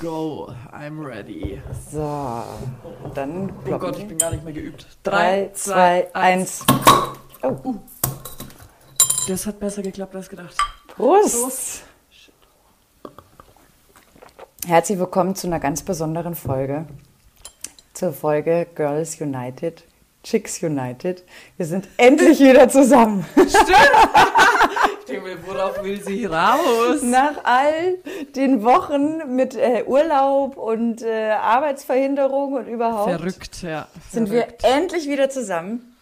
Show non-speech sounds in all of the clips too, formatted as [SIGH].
Go, I'm ready. So, dann Oh Gott, wir. ich bin gar nicht mehr geübt. Drei, zwei, eins. Oh, Das hat besser geklappt als gedacht. Prost. Herzlich willkommen zu einer ganz besonderen Folge. Zur Folge Girls United, Chicks United. Wir sind endlich wieder zusammen. Ich [LAUGHS] mir, worauf will sie raus? Nach all den Wochen mit äh, Urlaub und äh, Arbeitsverhinderung und überhaupt Verrückt, ja. sind verrückt. wir endlich wieder zusammen.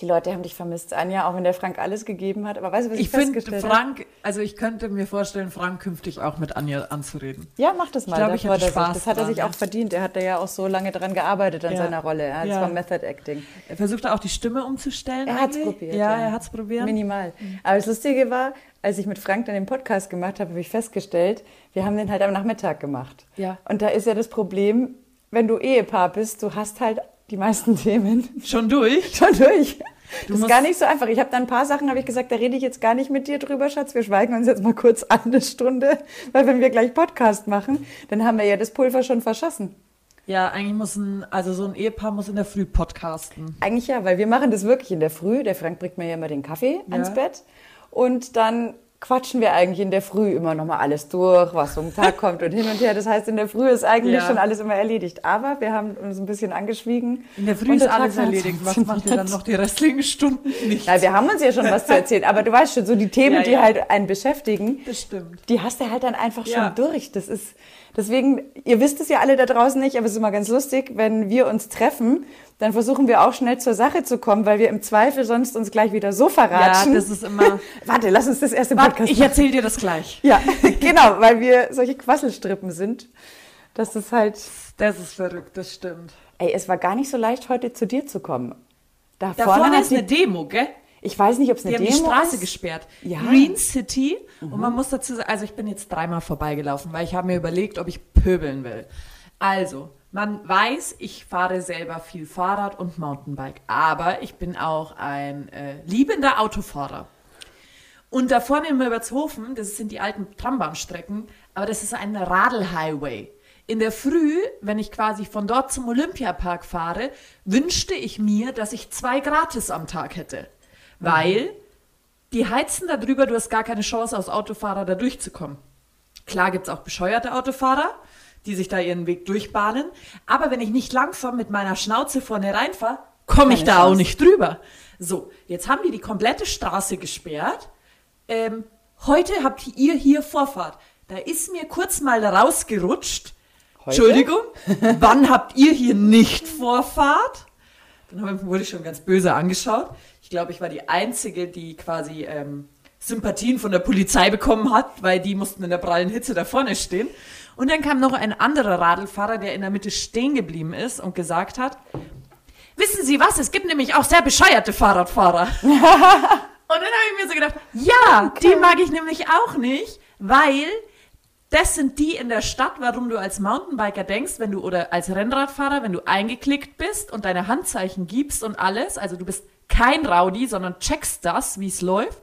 Die Leute haben dich vermisst, Anja, auch wenn der Frank alles gegeben hat. Aber weißt du, was ich, Ich finde, festgestellt habe? Frank, also ich könnte mir vorstellen, Frank künftig auch mit Anja anzureden. Ja, mach das mal. glaub, da ich freut er sich. Spaß Das hat er sich ja. auch verdient. Er hat da ja auch so lange dran gearbeitet an Ja. seiner Rolle. Ja, das Ja. war Method Acting. Er versucht auch die Stimme umzustellen. Er hat's eigentlich. probiert. Ja, er hat es probiert. Minimal. Aber das Lustige war, als ich mit Frank dann den Podcast gemacht habe, habe ich festgestellt, wir haben den halt am Nachmittag gemacht. Ja. Und da ist ja das Problem, wenn du Ehepaar bist, du hast halt die meisten Themen Schon durch? [LAUGHS] schon durch. Du das ist gar nicht so einfach. Ich habe dann ein paar Sachen, habe ich gesagt, da rede ich jetzt gar nicht mit dir drüber, Schatz. Wir schweigen uns jetzt mal kurz an eine Stunde, weil wenn wir gleich Podcast machen, dann haben wir ja das Pulver schon verschossen. Ja, eigentlich muss ein, also so ein Ehepaar muss in der Früh podcasten. Eigentlich ja, weil wir machen das wirklich in der Früh. Der Frank bringt mir ja immer den Kaffee Ja. ans Bett und dann quatschen wir eigentlich in der Früh immer noch mal alles durch, was um den Tag [LAUGHS] kommt und hin und her. Das heißt, in der Früh ist eigentlich Ja. schon alles immer erledigt. Aber wir haben uns ein bisschen angeschwiegen. In der Früh ist der alles erledigt. Was macht ihr dann noch die restlichen Stunden nicht? Ja, wir haben uns ja schon was zu erzählen, aber du weißt schon, so die Themen, Ja, die ja. halt einen beschäftigen, Das stimmt. die hast du halt dann einfach schon durch. Das ist deswegen, ihr wisst es ja alle da draußen nicht, aber es ist immer ganz lustig, wenn wir uns treffen, dann versuchen wir auch schnell zur Sache zu kommen, weil wir im Zweifel sonst uns gleich wieder so Ja, verratschen. das ist immer. [LAUGHS] Warte, lass uns das erste Warte, Podcast ich machen. erzähle dir das gleich. Ja, [LAUGHS] genau, weil wir solche Quasselstrippen sind. Das ist halt, Das ist verrückt, das stimmt. ey, es war gar nicht so leicht, heute zu dir zu kommen. Da, Da vorne, vorne ist eine Demo, gell? Ich weiß nicht, ob es Die eine haben die Demo Straße ist. gesperrt. Ja. Green City. Und man muss dazu sagen, also ich bin jetzt dreimal vorbeigelaufen, weil ich habe mir überlegt, ob ich pöbeln will. Also, man weiß, ich fahre selber viel Fahrrad und Mountainbike. Aber ich bin auch ein äh, liebender Autofahrer. Und da vorne in Milbertshofen, das sind die alten Trambahnstrecken, aber das ist ein Radl-Highway. In der Früh, wenn ich quasi von dort zum Olympiapark fahre, wünschte ich mir, dass ich zwei gratis am Tag hätte. Weil die heizen da drüber, du hast gar keine Chance, als Autofahrer da durchzukommen. Klar gibt's auch bescheuerte Autofahrer, die sich da ihren Weg durchbahnen. Aber wenn ich nicht langsam mit meiner Schnauze vorne reinfahre, komme ich da auch Chance. nicht drüber. So, jetzt haben die die komplette Straße gesperrt. Ähm, heute habt ihr hier Vorfahrt. Da ist mir kurz mal rausgerutscht. Heute? Entschuldigung, [LAUGHS] wann habt ihr hier nicht Vorfahrt? Dann wurde ich schon ganz böse angeschaut. Ich glaube, ich war die Einzige, die quasi ähm, Sympathien von der Polizei bekommen hat, weil die mussten in der prallen Hitze da vorne stehen. Und dann kam noch ein anderer Radlfahrer, der in der Mitte stehen geblieben ist und gesagt hat, wissen Sie was, es gibt nämlich auch sehr bescheuerte Fahrradfahrer. [LAUGHS] und dann habe ich mir so gedacht, ja, die mag ich nämlich auch nicht, weil das sind die in der Stadt, warum du als Mountainbiker denkst, wenn du oder als Rennradfahrer, wenn du eingeklickt bist und deine Handzeichen gibst und alles, also du bist kein Rowdy, sondern checkst das, wie es läuft.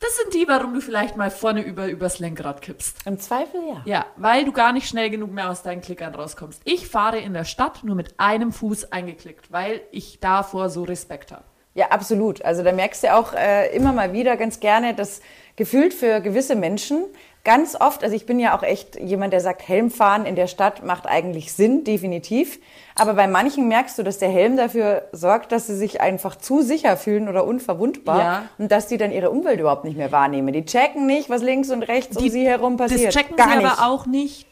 Das sind die, warum du vielleicht mal vorne über übers Lenkrad kippst. Im Zweifel ja. Ja, weil du gar nicht schnell genug mehr aus deinen Klickern rauskommst. Ich fahre in der Stadt nur mit einem Fuß eingeklickt, weil ich davor so Respekt habe. Ja, absolut. Also da merkst du auch äh, immer mal wieder ganz gerne, dass gefühlt für gewisse Menschen ganz oft, also ich bin ja auch echt jemand, der sagt, Helmfahren in der Stadt macht eigentlich Sinn, definitiv. Aber bei manchen merkst du, dass der Helm dafür sorgt, dass sie sich einfach zu sicher fühlen oder unverwundbar Ja. und dass die dann ihre Umwelt überhaupt nicht mehr wahrnehmen. Die checken nicht, was links und rechts um sie herum passiert. Das checken Gar sie nicht. aber auch nicht.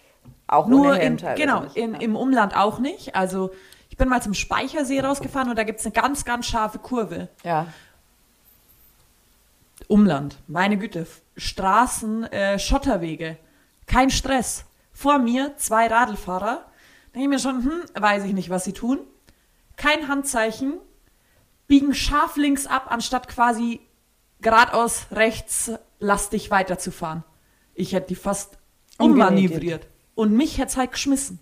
auch Nur Helm in, genau, nicht. in, im Umland auch nicht. Also ich bin mal zum Speichersee rausgefahren und da gibt's eine ganz, ganz scharfe Kurve. Ja. Umland, meine Güte, Straßen, äh, Schotterwege, kein Stress. Vor mir zwei Radlfahrer. Da denke ich mir schon, hm, weiß ich nicht, was sie tun. Kein Handzeichen, biegen scharf links ab, anstatt quasi geradeaus rechts lastig weiterzufahren. Ich hätte die fast ummanövriert. Und mich hätte es halt geschmissen.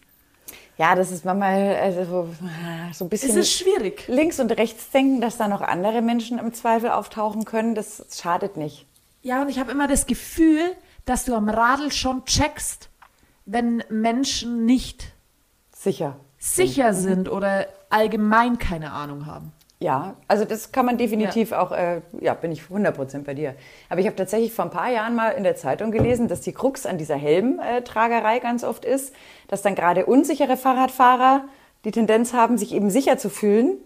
Ja, das ist manchmal also, so- so ein bisschen Es ist schwierig. links und rechts denken, dass da noch andere Menschen im Zweifel auftauchen können. Das schadet nicht. Ja, und ich habe immer das Gefühl, dass du am Radl schon checkst, wenn Menschen nicht Sicher. sicher sind oder allgemein keine Ahnung haben. Ja, also das kann man definitiv auch, äh, ja, bin ich 100% bei dir. Aber ich habe tatsächlich vor ein paar Jahren mal in der Zeitung gelesen, dass die Krux an dieser Helmtragerei ganz oft ist, dass dann gerade unsichere Fahrradfahrer die Tendenz haben, sich eben sicher zu fühlen,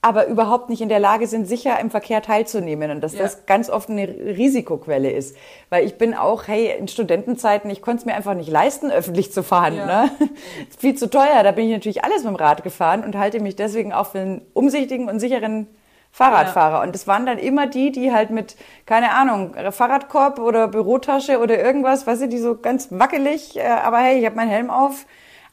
aber überhaupt nicht in der Lage sind, sicher im Verkehr teilzunehmen und dass Ja. das ganz oft eine Risikoquelle ist. Weil ich bin auch, hey, in Studentenzeiten, ich konnte es mir einfach nicht leisten, öffentlich zu fahren. Ja. Ne? [LAUGHS] Ist viel zu teuer, da bin ich natürlich alles mit dem Rad gefahren und halte mich deswegen auch für einen umsichtigen und sicheren Fahrradfahrer. Und das waren dann immer die, die halt mit, keine Ahnung, Fahrradkorb oder Bürotasche oder irgendwas, weißt du, die so ganz wackelig, äh, aber hey, ich habe meinen Helm auf.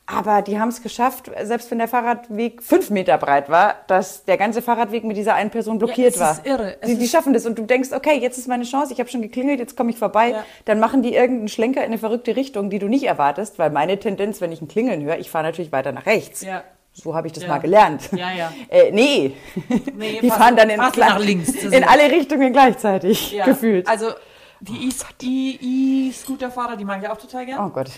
Aber die haben es geschafft, selbst wenn der Fahrradweg fünf Meter breit war, dass der ganze Fahrradweg mit dieser einen Person blockiert es war. ist irre. Es Die, die schaffen das und du denkst, okay, jetzt ist meine Chance, ich habe schon geklingelt, jetzt komme ich vorbei. Ja. Dann machen die irgendeinen Schlenker in eine verrückte Richtung, die du nicht erwartest, weil meine Tendenz, wenn ich ein Klingeln höre, ich fahre natürlich weiter nach rechts. Ja. So habe ich das Ja. mal gelernt. Ja, ja. [LAUGHS] Äh, nee. Nee, die fahren dann in, nach links. Das in alle Richtungen gleichzeitig, Ja, gefühlt. Also die die E-Scooter-Fahrer, die mag ich auch total gern. oh Gott.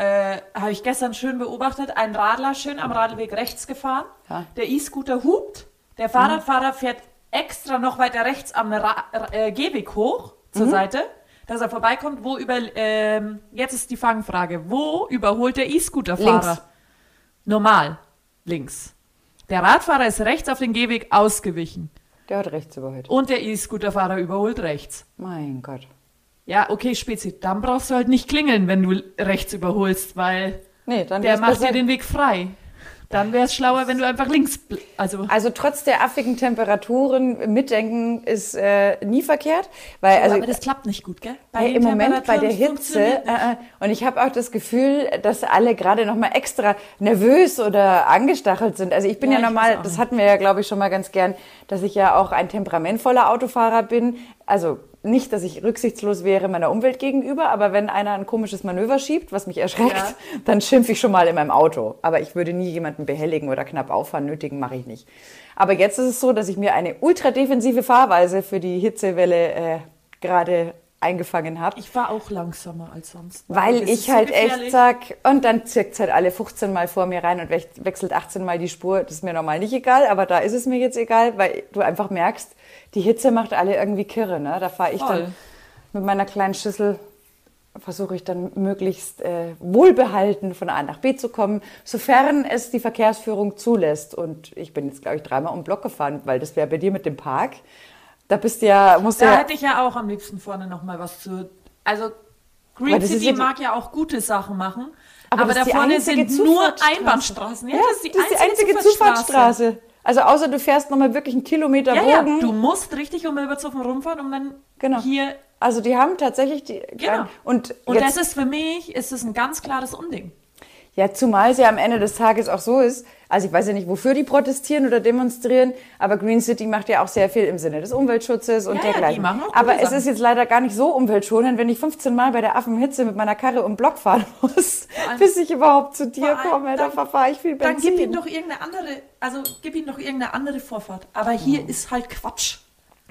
Äh, Habe ich gestern schön beobachtet. Ein Radler schön am Radweg rechts gefahren. Ja. Der E-Scooter hupt. Der Fahrradfahrer fährt extra noch weiter rechts am Ra äh, Gehweg hoch zur Mhm. Seite, dass er vorbeikommt. Wo über ähm, jetzt ist die Fangfrage: Wo überholt der E-Scooter-Fahrer? Links. Normal links. Der Radfahrer ist rechts auf den Gehweg ausgewichen Der hat rechts überhört. und der E-Scooter-Fahrer überholt rechts. Mein Gott. Ja, okay, Spezi, dann brauchst du halt nicht klingeln, wenn du rechts überholst, weil Nee, dann der macht dir den Weg frei. Dann wäre es schlauer, wenn du einfach links, also Also trotz der affigen Temperaturen mitdenken ist äh, nie verkehrt, weil also aber das klappt nicht gut, gell? Bei den Im Moment bei der Hitze äh, äh, und ich habe auch das Gefühl, dass alle gerade noch mal extra nervös oder angestachelt sind. Also ich bin Ja, ja, normal, das hatten wir ja glaube ich schon mal ganz gern, dass ich ja auch ein temperamentvoller Autofahrer bin. Also nicht, dass ich rücksichtslos wäre meiner Umwelt gegenüber, aber wenn einer ein komisches Manöver schiebt, was mich erschreckt, Ja. [LAUGHS] dann schimpfe ich schon mal in meinem Auto. Aber ich würde nie jemanden behelligen oder knapp auffahren, nötigen mache ich nicht. Aber jetzt ist es so, dass ich mir eine ultradefensive Fahrweise für die Hitzewelle äh, gerade eingefangen habe. Ich war auch langsamer als sonst. Weil ich halt echt sag, und dann zirkt's halt alle 15 Mal vor mir rein und wech- wechselt 18 Mal die Spur. Das ist mir normal nicht egal, aber da ist es mir jetzt egal, weil du einfach merkst, die Hitze macht alle irgendwie kirre. Ne? Da fahre ich Voll. dann mit meiner kleinen Schüssel, versuche ich dann möglichst äh, wohlbehalten von A nach B zu kommen, sofern es die Verkehrsführung zulässt. Und ich bin jetzt, glaube ich, dreimal um den Block gefahren, weil das wäre bei dir mit dem Park. Da bist du ja, musst Da ja, hätte ich ja auch am liebsten vorne noch mal was zu. Also Green das City ja- mag ja auch gute Sachen machen, Aber aber, das da vorne einzige sind nur Zufahrtsstraße. Einbahnstraßen. Ja, Ja, das ist die einzige, Zufahrtsstraße. Also außer du fährst nochmal wirklich einen Kilometer Ja, ja, Bogen. du musst richtig um Milbertshofen rumfahren, um dann Genau. hier. Also die haben tatsächlich die Genau. und, Und das ist für mich ist es ein ganz klares Unding. Ja zumal es ja am Ende des Tages auch so ist. Also ich weiß ja nicht, wofür die protestieren oder demonstrieren, aber Green City macht ja auch sehr viel im Sinne des Umweltschutzes und Ja, ja, dergleichen. die machen auch gute aber es Sachen. ist jetzt leider gar nicht so umweltschonend, wenn ich 15 Mal bei der Affenhitze mit meiner Karre um Block fahren [LAUGHS] muss, bis ich überhaupt zu dir allem komme. Da dann- verfahre ich viel Dann Benzin. gib ihm doch irgendeine andere, also gib ihm doch irgendeine andere Vorfahrt. Aber hier ist halt Quatsch.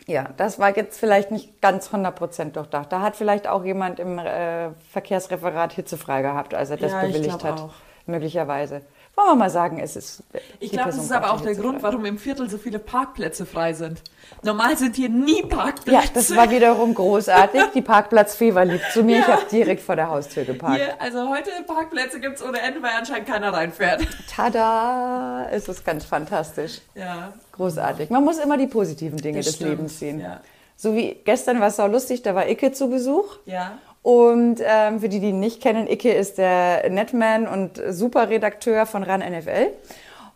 Ja, das war jetzt vielleicht nicht ganz 100% durchdacht. Da hat vielleicht auch jemand im äh, Verkehrsreferat hitzefrei gehabt, als er das Ja, bewilligt hat. auch. Möglicherweise. Wollen wir mal sagen, es ist. Ich glaube, das ist aber auch der. Grund, warum im Viertel so viele Parkplätze frei sind. Normal sind hier nie Parkplätze. Ja, das war wiederum großartig. Die Parkplatzfever liegt zu mir. Ich Ja. habe direkt vor der Haustür geparkt. hier, also heute Parkplätze gibt es ohne Ende, weil anscheinend keiner reinfährt. Tada! Es ist ganz fantastisch. Ja. Großartig. Man muss immer die positiven Dinge Das des stimmt, Lebens sehen. ja. So wie gestern war es auch lustig, da war Icke zu Besuch. Ja. Und ähm, für die, die ihn nicht kennen, Icke ist der Netman und Superredakteur von RAN NFL.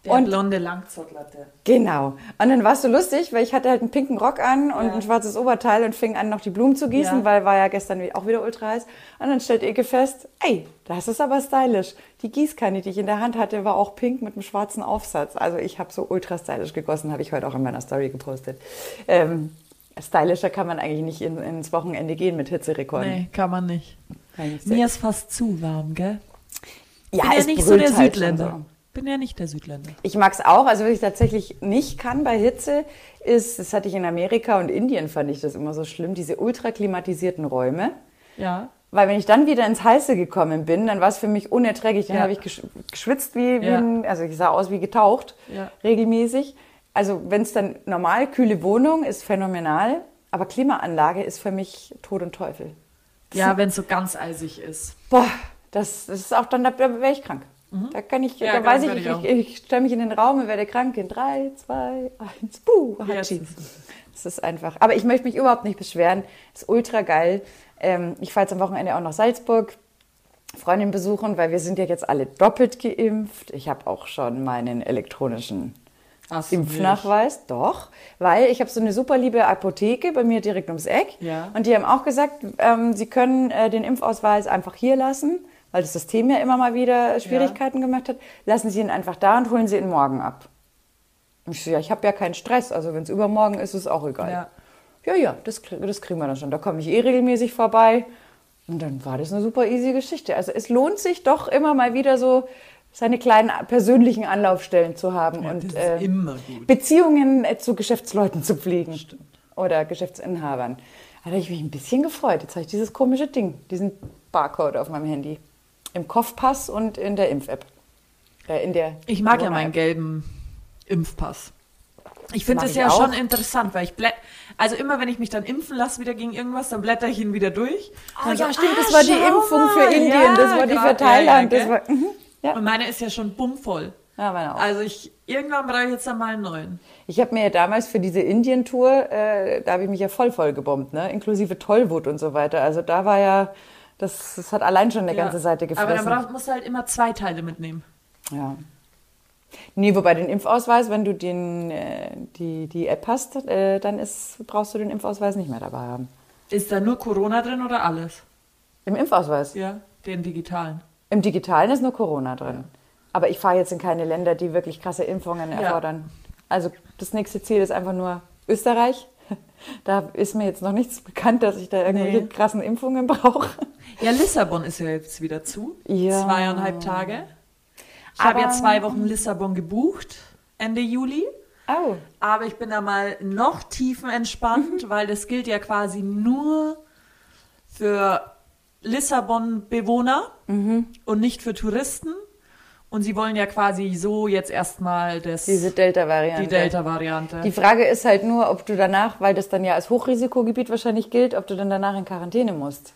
Der und blonde Langzottlatte. genau. Und dann war es so lustig, weil ich hatte halt einen pinken Rock an und Ja. ein schwarzes Oberteil und fing an, noch die Blumen zu gießen, Ja. weil war ja gestern auch wieder ultra heiß. Und dann stellt Icke fest, ey, das ist aber stylisch. Die Gießkanne, die ich in der Hand hatte, war auch pink mit einem schwarzen Aufsatz. Also ich habe so ultra stylisch gegossen, habe ich heute auch in meiner Story gepostet. Ähm, stylischer kann man eigentlich nicht in, ins Wochenende gehen mit Hitzerekorden. Nee, kann man nicht. Mir ist fast zu warm, gell? Ja, Bin ja es nicht so der halt Südländer. so. Bin ja nicht der Südländer. Ich mag's auch. Also was ich tatsächlich nicht kann bei Hitze, ist, das hatte ich in Amerika und Indien, fand ich das immer so schlimm, diese ultraklimatisierten Räume. Ja. Weil wenn ich dann wieder ins Heiße gekommen bin, dann war es für mich unerträglich. Dann Ja. habe ich gesch- geschwitzt wie, wie Ja. ein, also ich sah aus wie getaucht, Ja. regelmäßig. Also wenn es dann normal, kühle Wohnung ist phänomenal, aber Klimaanlage ist für mich Tod und Teufel. Ja, wenn es so ganz eisig ist. Boah, das, das ist auch dann, da wäre ich krank. Da kann ich, Ja, da krank weiß ich, ich, ich ich, stelle mich in den Raum und werde krank in drei, zwei, eins, buh, Hatschi. Yes. Das ist einfach. Aber ich möchte mich überhaupt nicht beschweren. Ist ultra geil. Ähm, ich fahre jetzt am Wochenende auch nach Salzburg. Freundin besuchen, weil wir sind ja jetzt alle doppelt geimpft. Ich habe auch schon meinen elektronischen Du Impfnachweis, doch, weil ich habe so eine super liebe Apotheke bei mir direkt ums Eck Ja. und die haben auch gesagt, ähm, sie können äh, den Impfausweis einfach hier lassen, weil das System ja immer mal wieder Schwierigkeiten gemacht hat. Lassen Sie ihn einfach da und holen Sie ihn morgen ab. Und ich so, ja, ich habe ja keinen Stress, also wenn es übermorgen ist, ist es auch egal. Ja. Ja, ja, das, das kriegen wir dann schon. Da komme ich eh regelmäßig vorbei. Und dann war das eine super easy Geschichte. Also es lohnt sich doch immer mal wieder so, seine kleinen persönlichen Anlaufstellen zu haben Ja, und das ist äh. Beziehungen zu Geschäftsleuten zu pflegen. Oder Geschäftsinhabern. Da habe ich mich ein bisschen gefreut. Jetzt habe ich dieses komische Ding, diesen Barcode auf meinem Handy. Im Kopfpass und in der Impf-App. Äh, in der Ich mag ja meinen gelben Impfpass. Ich finde es ich ja auch. schon interessant, weil ich blä also immer wenn ich mich dann impfen lasse wieder gegen irgendwas, dann blätter ich ihn wieder durch. Ah, ja, so, stimmt, ah, das war die Impfung für mal, Indien, ja, das war die für grad, Thailand. Ja, das ja, war, mhm, gell? Ja. Und meine ist ja schon bummvoll. ja, meine auch. Also ich irgendwann brauche ich jetzt dann mal einen neuen. Ich habe mir ja damals für diese Indien-Tour, äh, da habe ich mich ja voll voll gebombt, ne? inklusive Tollwut und so weiter. Also da war ja, das, das hat allein schon eine ganze Ja. Seite Aber gefressen. dann brauch, musst du halt immer zwei Teile mitnehmen. Ja. Nee, wobei den Impfausweis, wenn du den, äh, die, die App hast, äh, dann ist, brauchst du den Impfausweis nicht mehr dabei haben. Ist da nur Corona drin oder alles? Im Impfausweis. Ja, den digitalen. Im Digitalen ist nur Corona drin. Aber ich fahre jetzt in keine Länder, die wirklich krasse Impfungen erfordern. Also das nächste Ziel ist einfach nur Österreich. [LAUGHS] Da ist mir jetzt noch nichts bekannt, dass ich da irgendwelche Nee. krassen Impfungen brauche. Ja, Lissabon ist ja jetzt wieder zu. Ja. Zweieinhalb Tage. Ich habe ja zwei Wochen Lissabon gebucht, Ende Juli. Oh. Aber ich bin da mal noch tiefenentspannt, weil das gilt ja quasi nur für Lissabon-Bewohner und nicht für Touristen. Und sie wollen ja quasi so jetzt erstmal das, Diese Delta-Variante. die Delta-Variante. Die Frage ist halt nur, ob du danach, weil das dann ja als Hochrisikogebiet wahrscheinlich gilt, ob du dann danach in Quarantäne musst.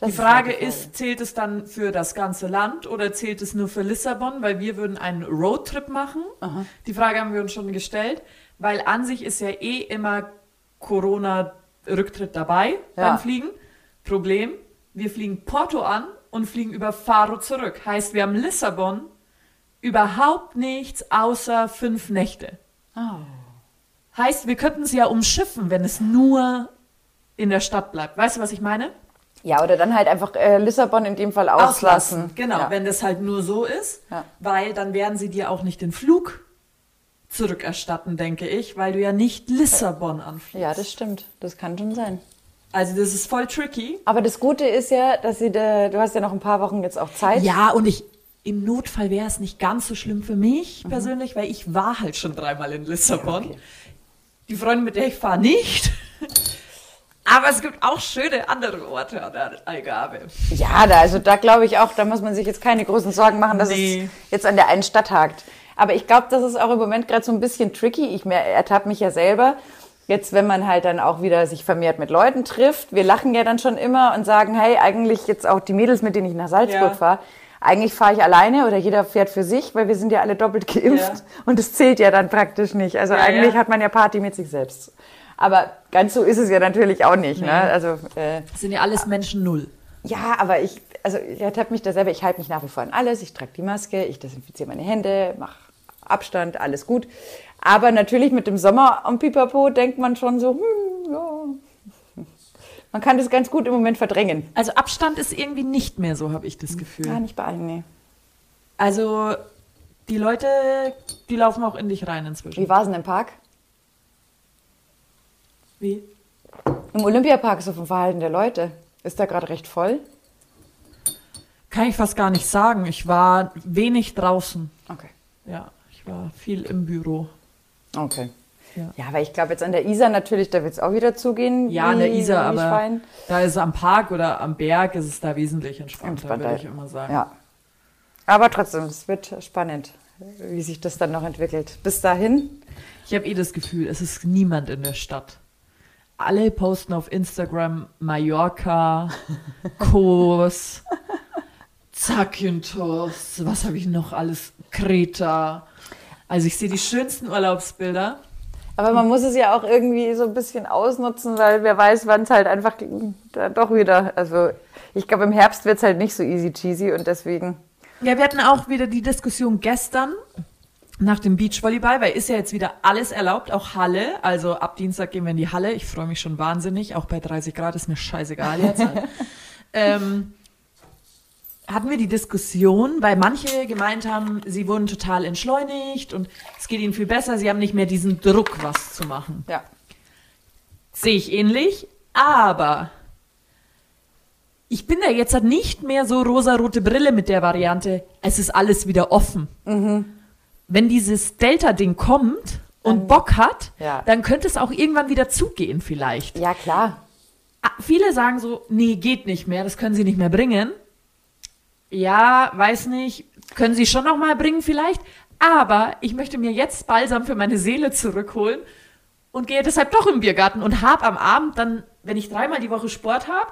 Das Die halt Frage ist, zählt es dann für das ganze Land oder zählt es nur für Lissabon? Weil wir würden einen Roadtrip machen. Die Frage haben wir uns schon gestellt, weil an sich ist ja eh immer Corona-Rücktritt dabei Ja. beim Fliegen. Problem, wir fliegen Porto an und fliegen über Faro zurück. Heißt, wir haben Lissabon überhaupt nichts außer fünf Nächte. Oh. Heißt, wir könnten es ja umschiffen, wenn es nur in der Stadt bleibt. Weißt du, was ich meine? Ja, oder dann halt einfach äh, Lissabon in dem Fall auslassen. Genau, Ja. wenn das halt nur so ist, Ja. weil dann werden sie dir auch nicht den Flug zurückerstatten, denke ich, weil du ja nicht Lissabon anfliegst. ja, das stimmt. Das kann schon sein. Also das ist voll tricky. Aber das Gute ist ja, dass sie, da, du hast ja noch ein paar Wochen jetzt auch Zeit. Ja, und ich im Notfall wäre es nicht ganz so schlimm für mich Mhm. persönlich, weil ich war halt schon dreimal in Lissabon. Die Freundin, mit der ich fahre, nicht. Aber es gibt auch schöne andere Orte an der Algarve. Ja, da, also da glaube ich auch, da muss man sich jetzt keine großen Sorgen machen, dass Nee. es jetzt an der einen Stadt hakt. Aber ich glaube, das ist auch im Moment gerade so ein bisschen tricky. Ich ertappe mich ja selber. Jetzt, wenn man halt dann auch wieder sich vermehrt mit Leuten trifft, wir lachen ja dann schon immer und sagen, hey, eigentlich jetzt auch die Mädels, mit denen ich nach Salzburg Ja. fahre, eigentlich fahre ich alleine oder jeder fährt für sich, weil wir sind ja alle doppelt [LAUGHS] geimpft Ja. und das zählt ja dann praktisch nicht. Also Ja, eigentlich ja. hat man ja Party mit sich selbst. Aber ganz so ist es ja natürlich auch nicht. Ne? Also äh, Das sind ja alles Menschen null. ja, aber ich, also ich ertappe mich da selber, ich halte mich nach wie vor an alles, ich trage die Maske, ich desinfiziere meine Hände, mache Abstand, alles gut. Aber natürlich mit dem Sommer am Pipapo denkt man schon so, hm, ja. Man kann das ganz gut im Moment verdrängen. Also Abstand ist irgendwie nicht mehr so, habe ich das Gefühl. Ja, nicht bei allen, nee. Also die Leute, die laufen auch in dich rein inzwischen. Wie war es denn im Park? Wie? Im Olympiapark so vom Verhalten der Leute. Ist da gerade recht voll? Kann ich fast gar nicht sagen. Ich war wenig draußen. Okay. Ja, ich war viel im Büro. Okay. Ja. Ja, aber ich glaube jetzt an der Isar natürlich, da wird es auch wieder zugehen. Ja, an der wie- Isar, aber Schwein. da ist es am Park oder am Berg ist es da wesentlich entspannter, Entspannter. würde ich immer sagen. Ja. Aber trotzdem, es wird spannend, wie sich das dann noch entwickelt. Bis dahin, Ich habe eh das Gefühl, es ist niemand in der Stadt. Alle posten auf Instagram Mallorca, [LAUGHS] Kos, Zakynthos, was habe ich noch alles? Kreta. Also ich sehe die schönsten Urlaubsbilder. aber man muss es ja auch irgendwie so ein bisschen ausnutzen, weil wer weiß, wann es halt einfach da doch wieder, also ich glaube im Herbst wird es halt nicht so easy cheesy und deswegen, Ja, wir hatten auch wieder die Diskussion gestern nach dem Beachvolleyball, weil ist ja jetzt wieder alles erlaubt, auch Halle. Also ab Dienstag gehen wir in die Halle. Ich freue mich schon wahnsinnig. Auch bei 30 Grad ist mir scheißegal jetzt. [LAUGHS] ähm, hatten wir die Diskussion, weil manche gemeint haben, sie wurden total entschleunigt und es geht ihnen viel besser. Sie haben nicht mehr diesen Druck, was zu machen. ja. Sehe ich ähnlich, aber ich bin da jetzt halt nicht mehr so rosarote Brille mit der Variante, es ist alles wieder offen. Wenn dieses Delta-Ding kommt und Bock hat, Ja. dann könnte es auch irgendwann wieder zugehen vielleicht. Ja, klar. Ah, Viele sagen so, nee, geht nicht mehr, das können sie nicht mehr bringen. Ja, weiß nicht, können sie schon noch mal bringen vielleicht, aber ich möchte mir jetzt Balsam für meine Seele zurückholen und gehe deshalb doch im Biergarten und hab am Abend dann, wenn ich dreimal die Woche Sport habe,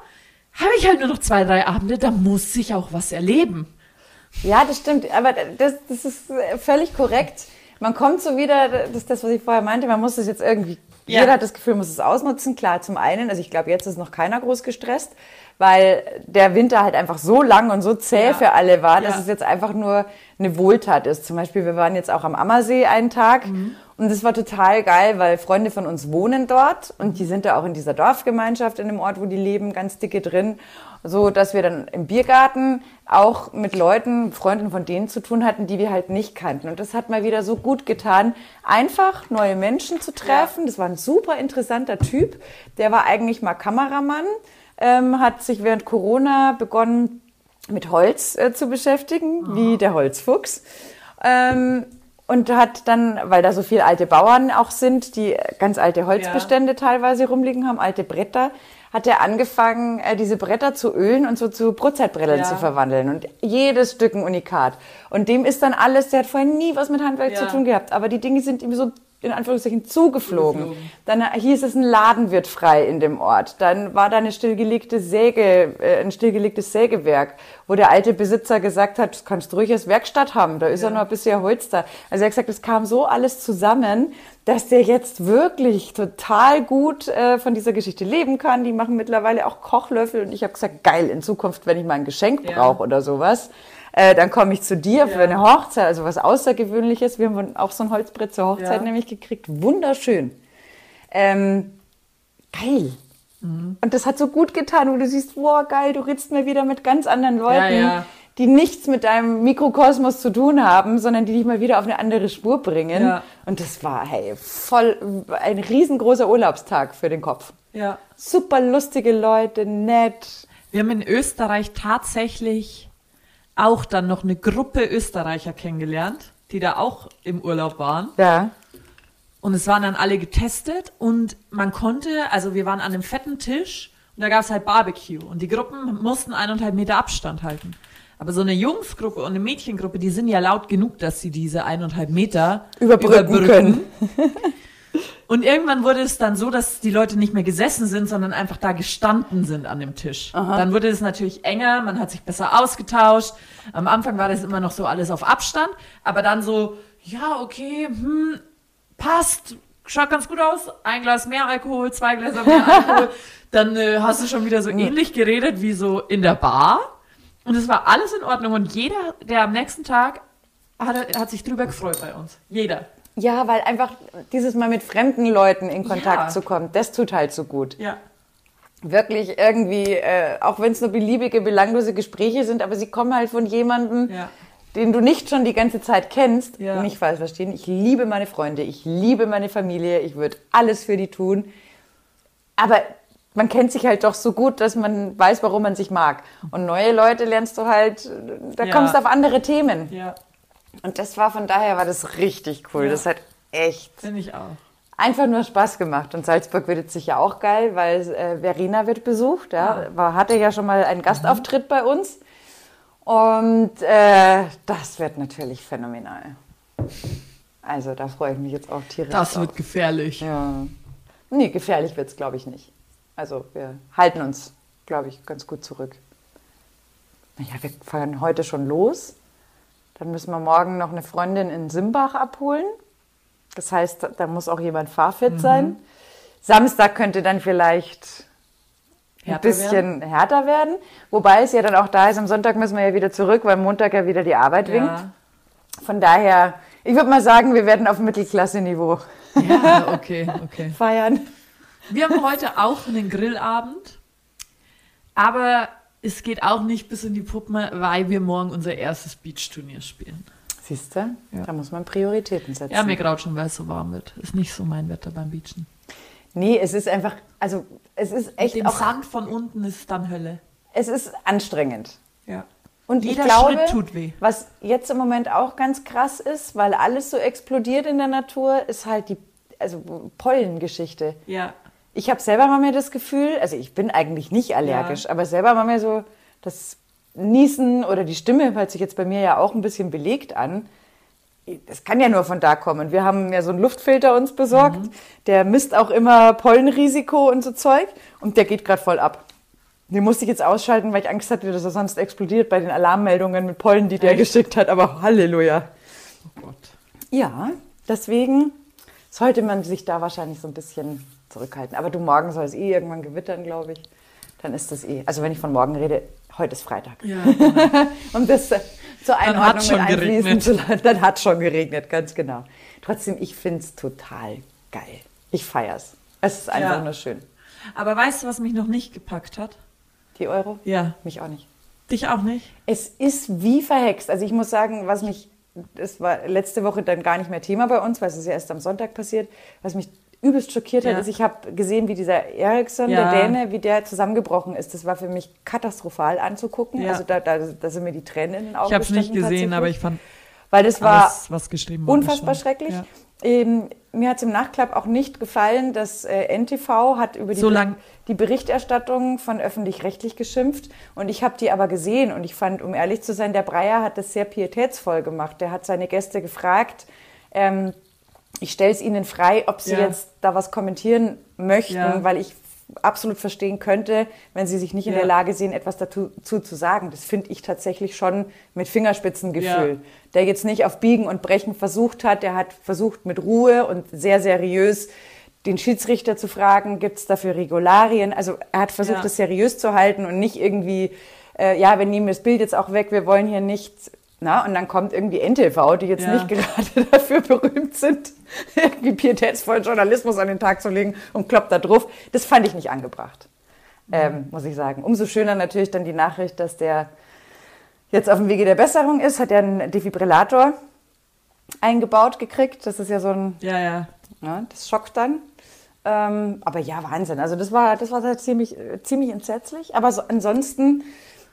habe ich halt nur noch zwei, drei Abende, da muss ich auch was erleben. Ja, das stimmt. Aber das, das ist äh, völlig korrekt. Man kommt so wieder, das ist das, was ich vorher meinte, man muss es jetzt irgendwie, Ja. jeder hat das Gefühl, muss es ausnutzen. Klar, zum einen, also ich glaube, jetzt ist noch keiner groß gestresst, weil der Winter halt einfach so lang und so zäh Ja. für alle war, dass Ja. es jetzt einfach nur eine Wohltat ist. Zum Beispiel, wir waren jetzt auch am Ammersee einen Tag Mhm. und das war total geil, weil Freunde von uns wohnen dort und die sind da auch in dieser Dorfgemeinschaft in dem Ort, wo die leben, ganz dicke drin. So, dass wir dann im Biergarten auch mit Leuten, Freunden von denen zu tun hatten, die wir halt nicht kannten. Und das hat mal wieder so gut getan, einfach neue Menschen zu treffen. Das war ein super interessanter Typ. Der war eigentlich mal Kameramann, ähm, hat sich während Corona begonnen, mit Holz äh, zu beschäftigen, wie der Holzfuchs. Ähm, und hat dann, weil da so viele alte Bauern auch sind, die ganz alte Holzbestände teilweise rumliegen haben, alte Bretter, hat er angefangen, äh, diese Bretter zu ölen und so zu Brotzeitbrettern Ja. zu verwandeln. Und jedes Stück ein Unikat. Und dem ist dann alles, der hat vorher nie was mit Handwerk Ja. zu tun gehabt, aber die Dinge sind ihm so in Anführungszeichen zugeflogen. Zugeflogen. Dann hieß es, ein Laden wird frei in dem Ort. Dann war da eine stillgelegte Säge, äh, ein stillgelegtes Sägewerk, wo der alte Besitzer gesagt hat, das kannst du ruhig als Werkstatt haben, da ist ja noch ein bisschen Holz da. Also er hat gesagt, es kam so alles zusammen, dass der jetzt wirklich total gut äh, von dieser Geschichte leben kann. Die machen mittlerweile auch Kochlöffel und ich habe gesagt, geil, in Zukunft, wenn ich mal ein Geschenk Ja. brauche oder sowas, äh, dann komme ich zu dir für eine Hochzeit, also was Außergewöhnliches. Wir haben auch so ein Holzbrett zur Hochzeit nämlich gekriegt. Wunderschön. Ähm, geil. Mhm. Und das hat so gut getan, wo du siehst, wow, geil, du redest mal wieder mit ganz anderen Leuten, die nichts mit deinem Mikrokosmos zu tun haben, sondern die dich mal wieder auf eine andere Spur bringen. Ja. Und das war, hey, voll ein riesengroßer Urlaubstag für den Kopf. Ja. Super lustige Leute, nett. Wir haben in Österreich tatsächlich auch dann noch eine Gruppe Österreicher kennengelernt, die da auch im Urlaub waren. Ja. Und es waren dann alle getestet und man konnte, also wir waren an einem fetten Tisch und da gab es halt Barbecue und die Gruppen mussten eineinhalb Meter Abstand halten. Aber so eine Jungsgruppe und eine Mädchengruppe, die sind ja laut genug, dass sie diese eineinhalb Meter Überbrücken können. [LAUGHS] Und irgendwann wurde es dann so, dass die Leute nicht mehr gesessen sind, sondern einfach da gestanden sind an dem Tisch. Dann wurde es natürlich enger, man hat sich besser ausgetauscht. Am Anfang war das immer noch so alles auf Abstand, aber dann so, ja, okay, hm, passt, schaut ganz gut aus, ein Glas mehr Alkohol, zwei Gläser mehr [LAUGHS] Alkohol. dann äh, hast du schon wieder so ähnlich geredet wie so in der Bar. Und es war alles in Ordnung und jeder, der am nächsten Tag hat, hat sich drüber gefreut bei uns. Jeder. Ja, weil einfach dieses Mal mit fremden Leuten in Kontakt Ja. zu kommen, das tut halt so gut. Ja. Wirklich irgendwie, äh, auch wenn es nur beliebige, belanglose Gespräche sind, aber sie kommen halt von jemandem, Ja. den du nicht schon die ganze Zeit kennst. Ja. Nicht falsch verstehen. Ich liebe meine Freunde, ich liebe meine Familie, ich würde alles für die tun. Aber man kennt sich halt doch so gut, dass man weiß, warum man sich mag. Und neue Leute lernst du halt, da Ja. kommst du auf andere Themen. Ja, Und das war von daher war das richtig cool. Ja. Das hat echt finde ich auch. einfach nur Spaß gemacht. Und Salzburg wird jetzt sicher auch geil, weil äh, Verena wird besucht. Ja, war, hatte ja schon mal einen Gastauftritt bei uns. Und äh, das wird natürlich phänomenal. Also da freue ich mich jetzt auch tierisch. Das wird drauf. gefährlich. Ja. Nee, gefährlich wird es, glaube ich, nicht. Also wir halten uns, glaube ich, ganz gut zurück. Naja, wir fahren heute schon los. Dann müssen wir morgen noch eine Freundin in Simbach abholen. Das heißt, da muss auch jemand fahrfit sein. Samstag könnte dann vielleicht ein bisschen härter werden. Wobei es ja dann auch da ist, am Sonntag müssen wir ja wieder zurück, weil Montag ja wieder die Arbeit winkt. Ja. Von daher, ich würde mal sagen, wir werden auf Mittelklasse-Niveau ja, okay, okay. [LAUGHS] feiern. Wir haben heute auch einen Grillabend, aber es geht auch nicht bis in die Puppen, weil wir morgen unser erstes Beachturnier spielen. Siehst du? Da muss man Prioritäten setzen. Ja, mir graut schon, weil es so warm wird. Ist nicht so mein Wetter beim Beachen. Nee, es ist einfach, also es ist echt Dem auch, Sand von unten ist dann Hölle. es ist anstrengend. Ja. Und Jeder ich glaube, Schritt tut weh. was jetzt im Moment auch ganz krass ist, weil alles so explodiert in der Natur, ist halt die also Pollengeschichte. Ja. Ich habe selber mal mir das Gefühl, also ich bin eigentlich nicht allergisch, Ja. aber selber mal mir so das Niesen oder die Stimme hört sich jetzt bei mir ja auch ein bisschen belegt an. Das kann ja nur von da kommen. Wir haben ja so einen Luftfilter uns besorgt, Mhm. der misst auch immer Pollenrisiko und so Zeug und der geht gerade voll ab. Den musste ich jetzt ausschalten, weil ich Angst hatte, dass er sonst explodiert bei den Alarmmeldungen mit Pollen, die der Echt? geschickt hat. Aber Halleluja. Oh Gott. Ja, deswegen sollte man sich da wahrscheinlich so ein bisschen zurückhalten. Aber du, morgen soll es eh irgendwann gewittern, glaube ich. Dann ist das eh. Also wenn ich von morgen rede, heute ist Freitag. Ja. [LAUGHS] Um das äh, zur Einordnung mit einfließen zu lassen. Dann hat schon geregnet, ganz genau. Trotzdem, ich finde es total geil. Ich feier's. Es ist einfach Ja. nur schön. Aber weißt du, was mich noch nicht gepackt hat? Die Euro? Ja. Mich auch nicht. Dich auch nicht? Es ist wie verhext. Also ich muss sagen, was mich, das war letzte Woche dann gar nicht mehr Thema bei uns, weil es ist ja erst am Sonntag passiert, was mich übelst schockiert Ja. hat, ist, ich habe gesehen, wie dieser Ericsson, Ja. der Däne, wie der zusammengebrochen ist. Das war für mich katastrophal anzugucken. Ja. Also da, da, da sind mir die Tränen in den Augen Ich habe es nicht gesehen, aber ich fand Weil das war alles, was geschrieben unfassbar schrecklich. Ähm, mir hat es im Nachklapp auch nicht gefallen, dass äh, NTV hat über die, So lang- die Berichterstattung von öffentlich-rechtlich geschimpft und ich habe die aber gesehen und ich fand, um ehrlich zu sein, der Breyer hat das sehr pietätsvoll gemacht. Der hat seine Gäste gefragt, ähm, ich stelle es ihnen frei, ob sie Ja. jetzt da was kommentieren möchten, Ja. weil ich absolut verstehen könnte, wenn sie sich nicht in Ja. der Lage sehen, etwas dazu zu, sagen. Das finde ich tatsächlich schon mit Fingerspitzengefühl. Der jetzt nicht auf Biegen und Brechen versucht hat, der hat versucht mit Ruhe und sehr seriös den Schiedsrichter zu fragen, gibt es dafür Regularien? Also er hat versucht, das seriös zu halten und nicht irgendwie, äh, ja, wir nehmen das Bild jetzt auch weg, wir wollen hier nicht, na, und dann kommt irgendwie NTV, die jetzt Ja. nicht gerade [LAUGHS] dafür berühmt sind, irgendwie pietätsvollen Journalismus an den Tag zu legen und kloppt da drauf. Das fand ich nicht angebracht, ähm, muss ich sagen. Umso schöner natürlich dann die Nachricht, dass der jetzt auf dem Wege der Besserung ist, hat er einen Defibrillator eingebaut gekriegt. Das ist ja so ein, Ja, ja. ja, das schockt dann. Ähm, aber ja, Wahnsinn. Also das war, das war halt ziemlich, äh, ziemlich entsetzlich. Aber so, ansonsten,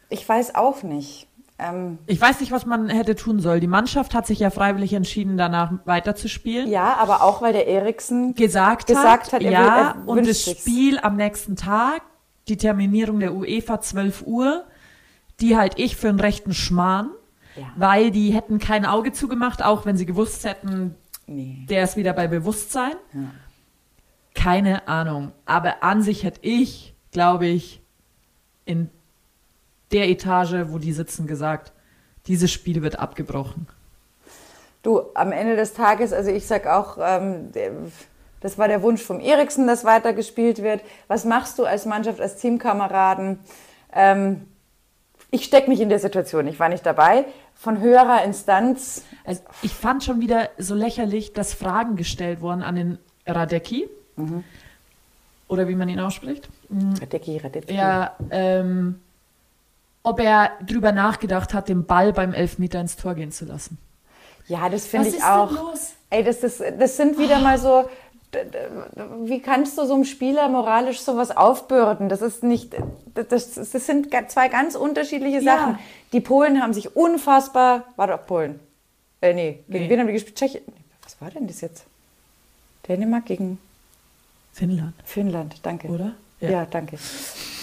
ich weiß auch nicht. Ähm, Ich weiß nicht, was man hätte tun soll. Die Mannschaft hat sich ja freiwillig entschieden, danach weiterzuspielen. ja, aber auch weil der Eriksen Gesagt, Gesagt hat, er will- ja, er und das. Spiel am nächsten Tag, die Terminierung der UEFA 12 Uhr, die halte ich für einen rechten Schmarrn, Ja. weil die hätten kein Auge zugemacht, auch wenn sie gewusst hätten, Nee. der ist wieder bei Bewusstsein. Ja. Keine Ahnung. Aber an sich hätte ich, glaube ich, in der Etage, wo die sitzen, gesagt, dieses Spiel wird abgebrochen. Du, am Ende des Tages, also ich sag auch, ähm, das war der Wunsch vom Eriksen, dass weitergespielt wird. Was machst du als Mannschaft, als Teamkameraden? Ähm, ich stecke mich in der Situation, ich war nicht dabei. Von höherer Instanz, Also ich fand schon wieder so lächerlich, dass Fragen gestellt wurden an den Radecki. Oder wie man ihn ausspricht. Radecki, Radecki. Ja, ähm, ob er drüber nachgedacht hat, den Ball beim Elfmeter ins Tor gehen zu lassen. Ja, das finde ich ist denn auch. los? Ey, das, ist, das sind wieder mal so. Wie kannst du so einem Spieler moralisch sowas aufbürden? Das ist nicht. Das, das sind zwei ganz unterschiedliche Ja. Sachen. Die Polen haben sich unfassbar. War doch Polen. Äh, nee, gegen Nee. wen haben die gespielt? Tschechien. Was war denn das jetzt? Dänemark gegen Finnland. Finnland, danke. Oder? Ja, Ja. danke.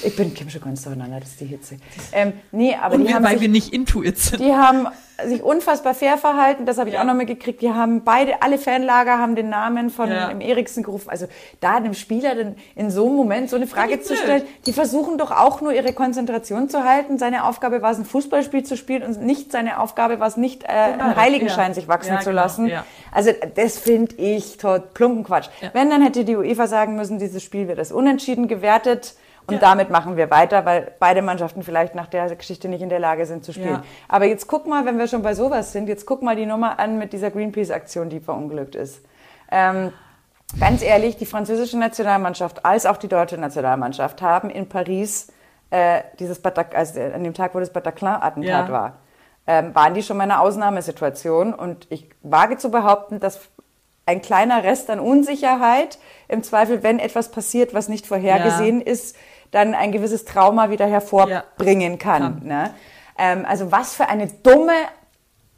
Ich bin Kim schon ganz durcheinander, das ist die Hitze. Ähm, nee, aber Und die wir, haben weil sich wir nicht intuit sind. Die haben sich unfassbar fair verhalten, das habe ich Ja. auch noch mitgekriegt. Die haben beide, alle Fanlager haben den Namen von Ja. dem Eriksen gerufen. Also da dem Spieler dann in so einem Moment so eine Frage zu stellen, die versuchen doch auch nur ihre Konzentration zu halten. Seine Aufgabe war es, ein Fußballspiel zu spielen und nicht seine Aufgabe war es nicht, äh, einen Heiligenschein Ja. sich wachsen Ja, zu genau, lassen. Also das finde ich tot plumpen Quatsch. Wenn, dann hätte die UEFA sagen müssen, dieses Spiel wird als unentschieden gewertet. Und Ja. damit machen wir weiter, weil beide Mannschaften vielleicht nach der Geschichte nicht in der Lage sind zu spielen. Ja. Aber jetzt guck mal, wenn wir schon bei sowas sind, jetzt guck mal die Nummer an mit dieser Greenpeace-Aktion, die verunglückt ist. Ähm, ganz ehrlich, die französische Nationalmannschaft als auch die deutsche Nationalmannschaft haben in Paris äh, dieses Batak also an dem Tag, wo das Bataclan-Attentat Ja. war, ähm, waren die schon mal in einer Ausnahmesituation. Und ich wage zu behaupten, dass ein kleiner Rest an Unsicherheit, im Zweifel, wenn etwas passiert, was nicht vorhergesehen ist, dann ein gewisses Trauma wieder hervorbringen kann. Kann. Ne? Ähm, also was für eine dumme,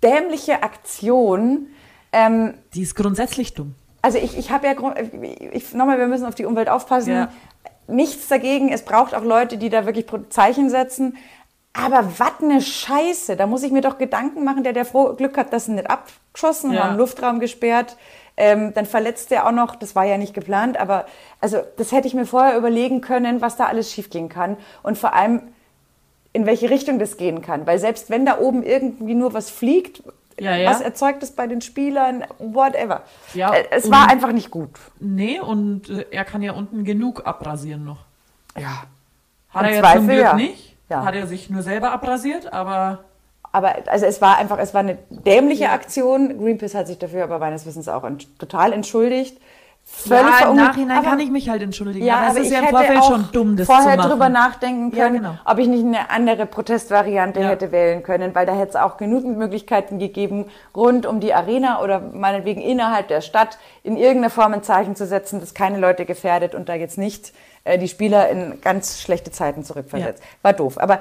dämliche Aktion. Ähm, Die ist grundsätzlich dumm. also ich, ich habe ja, ich, nochmal, wir müssen auf die Umwelt aufpassen. Ja. Nichts dagegen. Es braucht auch Leute, die da wirklich Zeichen setzen. Aber was eine Scheiße. Da muss ich mir doch Gedanken machen, der der froh Glück hat, dass sie nicht abgeschossen Ja. haben, Luftraum gesperrt. Ähm, dann verletzt er auch noch, das war ja nicht geplant, aber also das hätte ich mir vorher überlegen können, was da alles schiefgehen kann. Und vor allem, in welche Richtung das gehen kann. Weil selbst wenn da oben irgendwie nur was fliegt, Ja, ja. was erzeugt es bei den Spielern, whatever. Ja, Äh, es war einfach nicht gut. Nee, und äh, er kann ja unten genug abrasieren noch. Ja. Hat Im er ja Zweifel, zum Glück ja. nicht. Ja. Hat er sich nur selber abrasiert, aber Aber also es war einfach, es war eine dämliche Ja. Aktion. Greenpeace hat sich dafür aber meines Wissens auch ent total entschuldigt. Völlig ja, im. Nachhinein aber, kann ich mich halt entschuldigen. Ja, aber, aber es ist ich ja im hätte Vorfeld auch schon dumm, das vorher zu machen. drüber nachdenken Ja, können, genau. ob ich nicht eine andere Protestvariante Ja. hätte wählen können, weil da hätte es auch genügend Möglichkeiten gegeben, rund um die Arena oder meinetwegen innerhalb der Stadt in irgendeiner Form ein Zeichen zu setzen, das keine Leute gefährdet und da jetzt nicht äh, die Spieler in ganz schlechte Zeiten zurückversetzt. War doof. Aber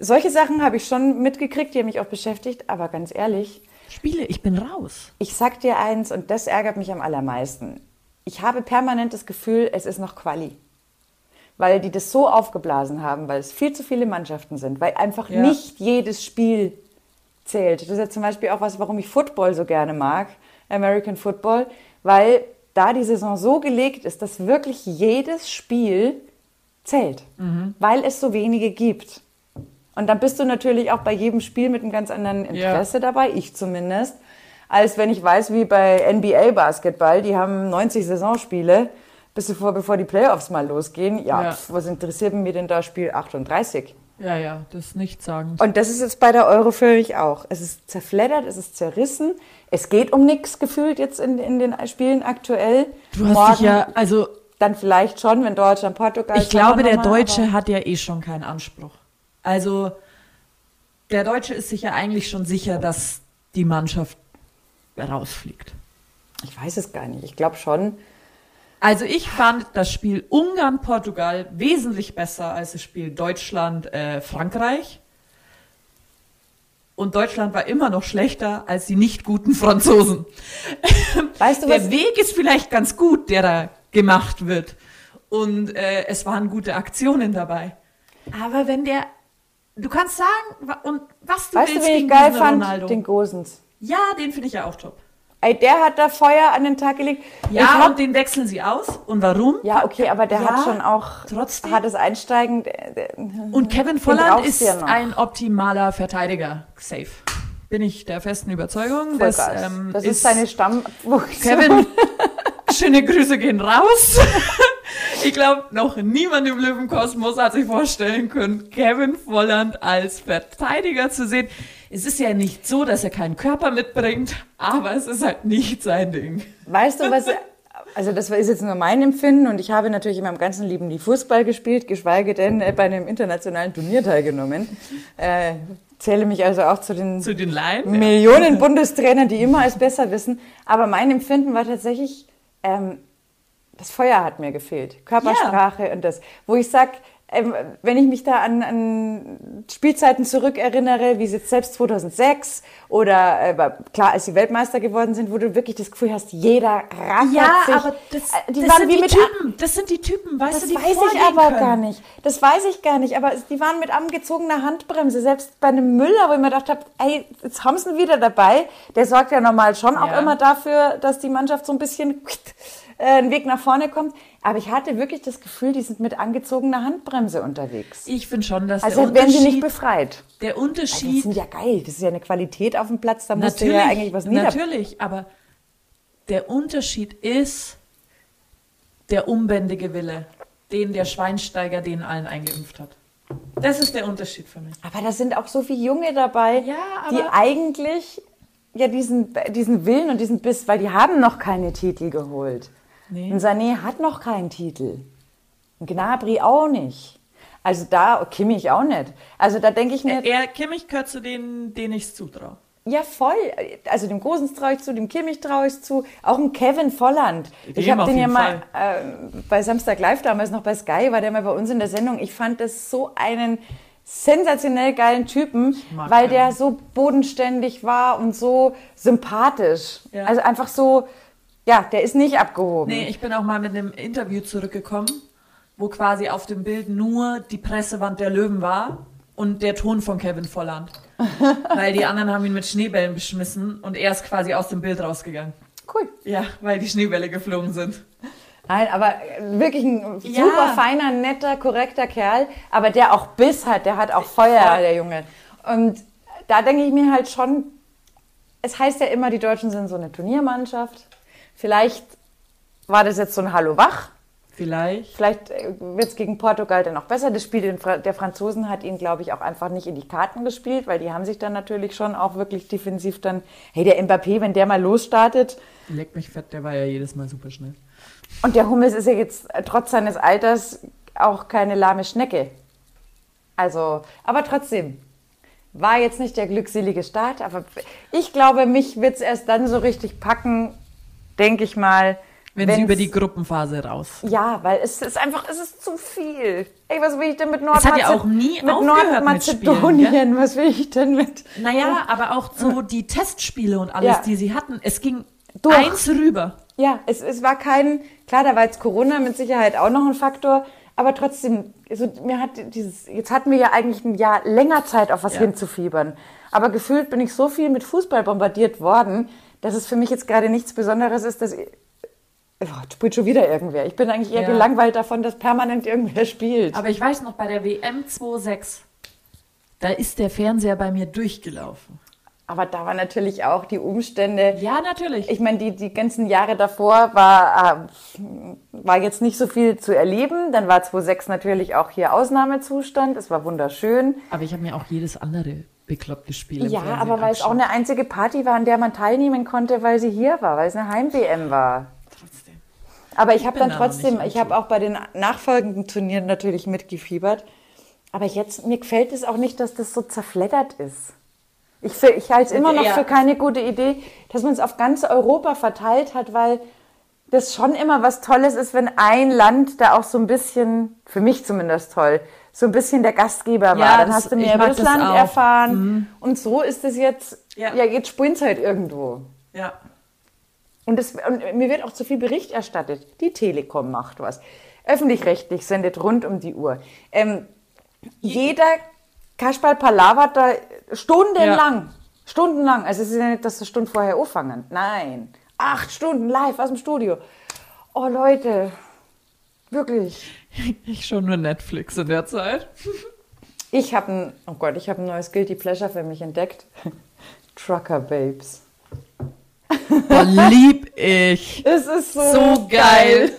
solche Sachen habe ich schon mitgekriegt, die haben mich auch beschäftigt, aber ganz ehrlich, Spiele, ich bin raus. ich sag dir eins und das ärgert mich am allermeisten. Ich habe permanent das Gefühl, es ist noch Quali. Weil die das so aufgeblasen haben, weil es viel zu viele Mannschaften sind, weil einfach Ja. nicht jedes Spiel zählt. Das ist ja zum Beispiel auch was, warum ich Football so gerne mag, American Football, weil da die Saison so gelegt ist, dass wirklich jedes Spiel zählt, weil es so wenige gibt. Und dann bist du natürlich auch bei jedem Spiel mit einem ganz anderen Interesse dabei, ich zumindest, als wenn ich weiß, wie bei NBA Basketball, die haben 90 Saisonspiele, bis bevor, bevor die Playoffs mal losgehen. Ja, Ja. Pf, was interessiert mir denn da Spiel 38? Ja, ja, das ist nichts sagen. Und das ist jetzt bei der Euro völlig auch. Es ist zerfleddert, es ist zerrissen. Es geht um nichts gefühlt jetzt in, in den Spielen aktuell. Du hast Morgen dich ja, also dann vielleicht schon, wenn Deutschland, Portugal. ich glaube, der Deutsche hat ja eh schon keinen Anspruch. Also der Deutsche ist sich ja eigentlich schon sicher, dass die Mannschaft rausfliegt. Ich weiß es gar nicht. Ich glaube schon. Also ich fand das Spiel Ungarn-Portugal wesentlich besser als das Spiel Deutschland-Frankreich. Und Deutschland war immer noch schlechter als die nicht guten Franzosen. [LAUGHS] Weißt du, der was- Weg ist vielleicht ganz gut, der da gemacht wird. Und äh, es waren gute Aktionen dabei. Aber wenn der, du kannst sagen, und was du Weißt du, willst wen ich geil fand? Ronaldo. Den Gosens. ja, den finde ich ja auch top. Ey, der hat da Feuer an den Tag gelegt. Ja, hab- und den wechseln sie aus. Und warum? ja, okay, aber der Ja, hat schon auch trotzdem. hartes Einsteigen. Und Kevin Volland ist du ein optimaler Verteidiger. Safe. Bin ich der festen Überzeugung. Das, ähm, das ist seine Stamm. [LAUGHS] Kevin, schöne Grüße gehen raus. Ich glaube, noch niemand im Löwenkosmos hat sich vorstellen können, Kevin Volland als Verteidiger zu sehen. Es ist ja nicht so, dass er keinen Körper mitbringt, aber es ist halt nicht sein Ding. Weißt du, was. Also, das ist jetzt nur mein Empfinden und ich habe natürlich in meinem ganzen Leben nie Fußball gespielt, geschweige denn äh, bei einem internationalen Turnier teilgenommen. Äh, zähle mich also auch zu den Zu den Laien. Millionen Bundestrainern, die immer es besser wissen. Aber mein Empfinden war tatsächlich, ähm, das Feuer hat mir gefehlt. Körpersprache und das. Wo ich sag, ähm, wenn ich mich da an, an Spielzeiten zurückerinnere, wie jetzt selbst 2006 oder äh, klar, als sie Weltmeister geworden sind, wo du wirklich das Gefühl hast, jeder rackert Ja, sich. aber das, Äh, die das waren sind wie die mit Typen. Das sind die Typen, weißt das du, die weiß ich aber können. gar nicht. Das weiß ich gar nicht. Aber die waren mit angezogener Handbremse. Selbst bei einem Müller, wo ich mir gedacht habe, ey, jetzt haben sie ihn wieder dabei. Der sorgt ja normal schon auch Ja. immer dafür, dass die Mannschaft so ein bisschen äh, einen Weg nach vorne kommt. Aber ich hatte wirklich das Gefühl, die sind mit angezogener Handbremse unterwegs. Ich finde schon, dass Also der wären sie nicht befreit. der Die Unterschied sind ja geil. Das ist ja eine Qualität auf dem Platz. Da musst du ja eigentlich was nieder... natürlich, aber der Unterschied ist der unbändige Wille, den der Schweinsteiger den allen eingeimpft hat. Das ist der Unterschied für mich. Aber da sind auch so viele Junge dabei, Ja, die eigentlich ja diesen, diesen Willen und diesen Biss, weil die haben noch keine Titel geholt. Nee. Und Sané hat noch keinen Titel. Und Gnabry auch nicht. Also da, Kimmich auch nicht. Also da denke ich mir, Er, Kimmich gehört zu denen, denen ich es zutraue. ja voll. Also dem Gosens traue ich zu, dem Kimmich traue ich zu, auch dem Kevin Volland. Dem ich habe den ja mal äh, bei Samstag Live damals noch bei Sky, war der mal bei uns in der Sendung. Ich fand das so einen sensationell geilen Typen, weil den. der so bodenständig war und so sympathisch. Ja. Also einfach so, ja, der ist nicht abgehoben. Nee, ich bin auch mal mit einem Interview zurückgekommen, wo quasi auf dem Bild nur die Pressewand der Löwen war und der Ton von Kevin Volland. [LAUGHS] weil die anderen haben ihn mit Schneebällen beschmissen und er ist quasi aus dem Bild rausgegangen. Cool. Ja, weil die Schneebälle geflogen sind. Nein, aber wirklich ein Ja. super feiner, netter, korrekter Kerl, aber der auch Biss hat, der hat auch Feuer, Voll. der Junge. Und da denke ich mir halt schon, es heißt ja immer, die Deutschen sind so eine Turniermannschaft. Vielleicht war das jetzt so ein Hallo wach. Vielleicht. Vielleicht wird es gegen Portugal dann auch besser. Das Spiel der Franzosen hat ihn, glaube ich, auch einfach nicht in die Karten gespielt, weil die haben sich dann natürlich schon auch wirklich defensiv dann, hey, der Mbappé, wenn der mal losstartet, Leck mich fett, der war ja jedes Mal super schnell. Und der Hummels ist ja jetzt äh, trotz seines Alters auch keine lahme Schnecke. Also, aber trotzdem, war jetzt nicht der glückselige Start, aber ich glaube, mich wird es erst dann so richtig packen, denke ich mal. Wenn sie über die Gruppenphase raus. Ja, weil es ist einfach, es ist zu viel. Ey, was will ich denn mit Es hat ja Nordmazedonien? auch nie mit Nordmazedonien, was will ich denn mit? Naja, aber auch so die Testspiele und alles, Ja. die sie hatten. Es ging Durch. eins rüber. Ja, es, es war kein, klar, da war jetzt Corona mit Sicherheit auch noch ein Faktor, aber trotzdem, also mir hat dieses, jetzt hatten wir ja eigentlich ein Jahr länger Zeit, auf was Ja. hinzufiebern. Aber gefühlt bin ich so viel mit Fußball bombardiert worden, dass es für mich jetzt gerade nichts Besonderes ist, dass, oh, spielt schon wieder irgendwer. Ich bin eigentlich eher Ja. gelangweilt davon, dass permanent irgendwer spielt. Aber ich weiß noch, bei der WM 26, da ist der Fernseher bei mir durchgelaufen. Aber da waren natürlich auch die Umstände. Ja, natürlich. Ich meine, die, die ganzen Jahre davor war, äh, war jetzt nicht so viel zu erleben. Dann war 2006 natürlich auch hier Ausnahmezustand. Es war wunderschön. aber ich habe mir auch jedes andere bekloppte Spiel im Ja, Fernsehen aber weil es auch eine einzige Party war, an der man teilnehmen konnte, weil sie hier war, weil es eine Heim-WM war. Trotzdem. Aber ich habe dann trotzdem, ich habe auch bei den nachfolgenden Turnieren natürlich mitgefiebert. Aber jetzt, mir gefällt es auch nicht, dass das so zerfleddert ist. Ich, ich halte es immer noch Ja. für keine gute Idee, dass man es auf ganz Europa verteilt hat, weil das schon immer was Tolles ist, wenn ein Land da auch so ein bisschen, für mich zumindest toll, so ein bisschen der Gastgeber war. Ja, Dann hast du ich mehr über mag das das Land auch. erfahren. Und so ist es jetzt, ja, Ja. jetzt spielen halt irgendwo. Ja. Und, das, und mir wird auch zu viel Bericht erstattet. Die Telekom macht was. Öffentlich-rechtlich sendet rund um die Uhr. Ähm, jeder Kasperl palavert da stundenlang. Stundenlang. Also es ist ja nicht, dass sie Stunden vorher anfangen. Nein. Acht Stunden live aus dem Studio. Oh Leute. Wirklich. [LAUGHS] Ich schon nur Netflix in der Zeit. Ich habe ein, oh Gott, ich habe ein neues Guilty Pleasure für mich entdeckt. [LAUGHS] Trucker Babes. Boah, lieb ich. [LAUGHS] Es ist so, So geil.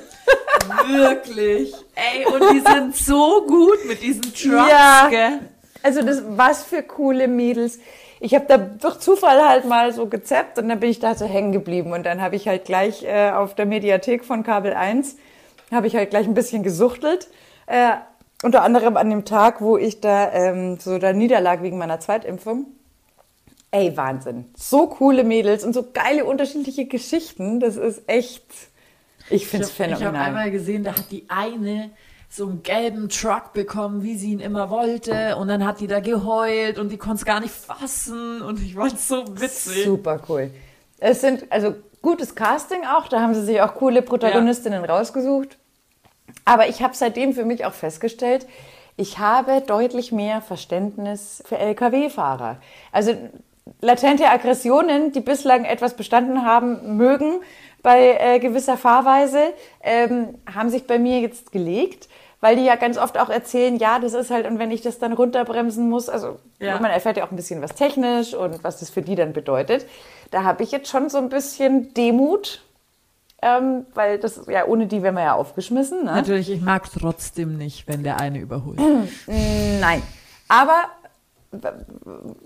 Wirklich. Ey, und die sind so gut mit diesen Trucks, Ja. gell? Also das, was für coole Mädels. Ich habe da durch Zufall halt mal so gezappt und dann bin ich da so hängen geblieben. Und dann habe ich halt gleich äh, auf der Mediathek von Kabel 1, habe ich halt gleich ein bisschen gesuchtelt. Äh, unter anderem an dem Tag, wo ich da ähm, so da niederlag wegen meiner Zweitimpfung. Ey, Wahnsinn. So coole Mädels und so geile unterschiedliche Geschichten. Das ist echt, ich finde es Ich habe phänomenal. einmal gesehen, da hat die eine so einen gelben Truck bekommen, wie sie ihn immer wollte. Und dann hat die da geheult und die konnte es gar nicht fassen. Und ich fand es so witzig. Super cool. Es sind also gutes Casting auch. Da haben sie sich auch coole Protagonistinnen ja. rausgesucht. Aber ich habe seitdem für mich auch festgestellt, ich habe deutlich mehr Verständnis für Lkw-Fahrer. Also latente Aggressionen, die bislang etwas bestanden haben mögen bei äh, gewisser Fahrweise, ähm, haben sich bei mir jetzt gelegt, weil die ja ganz oft auch erzählen, ja, das ist halt, und wenn ich das dann runterbremsen muss, also ja. man erfährt ja auch ein bisschen was technisch und was das für die dann bedeutet. Da habe ich jetzt schon so ein bisschen Demut, ähm, weil das ja ohne die wären wir ja aufgeschmissen. Ne? Natürlich, ich mag trotzdem nicht, wenn der eine überholt. Nein, aber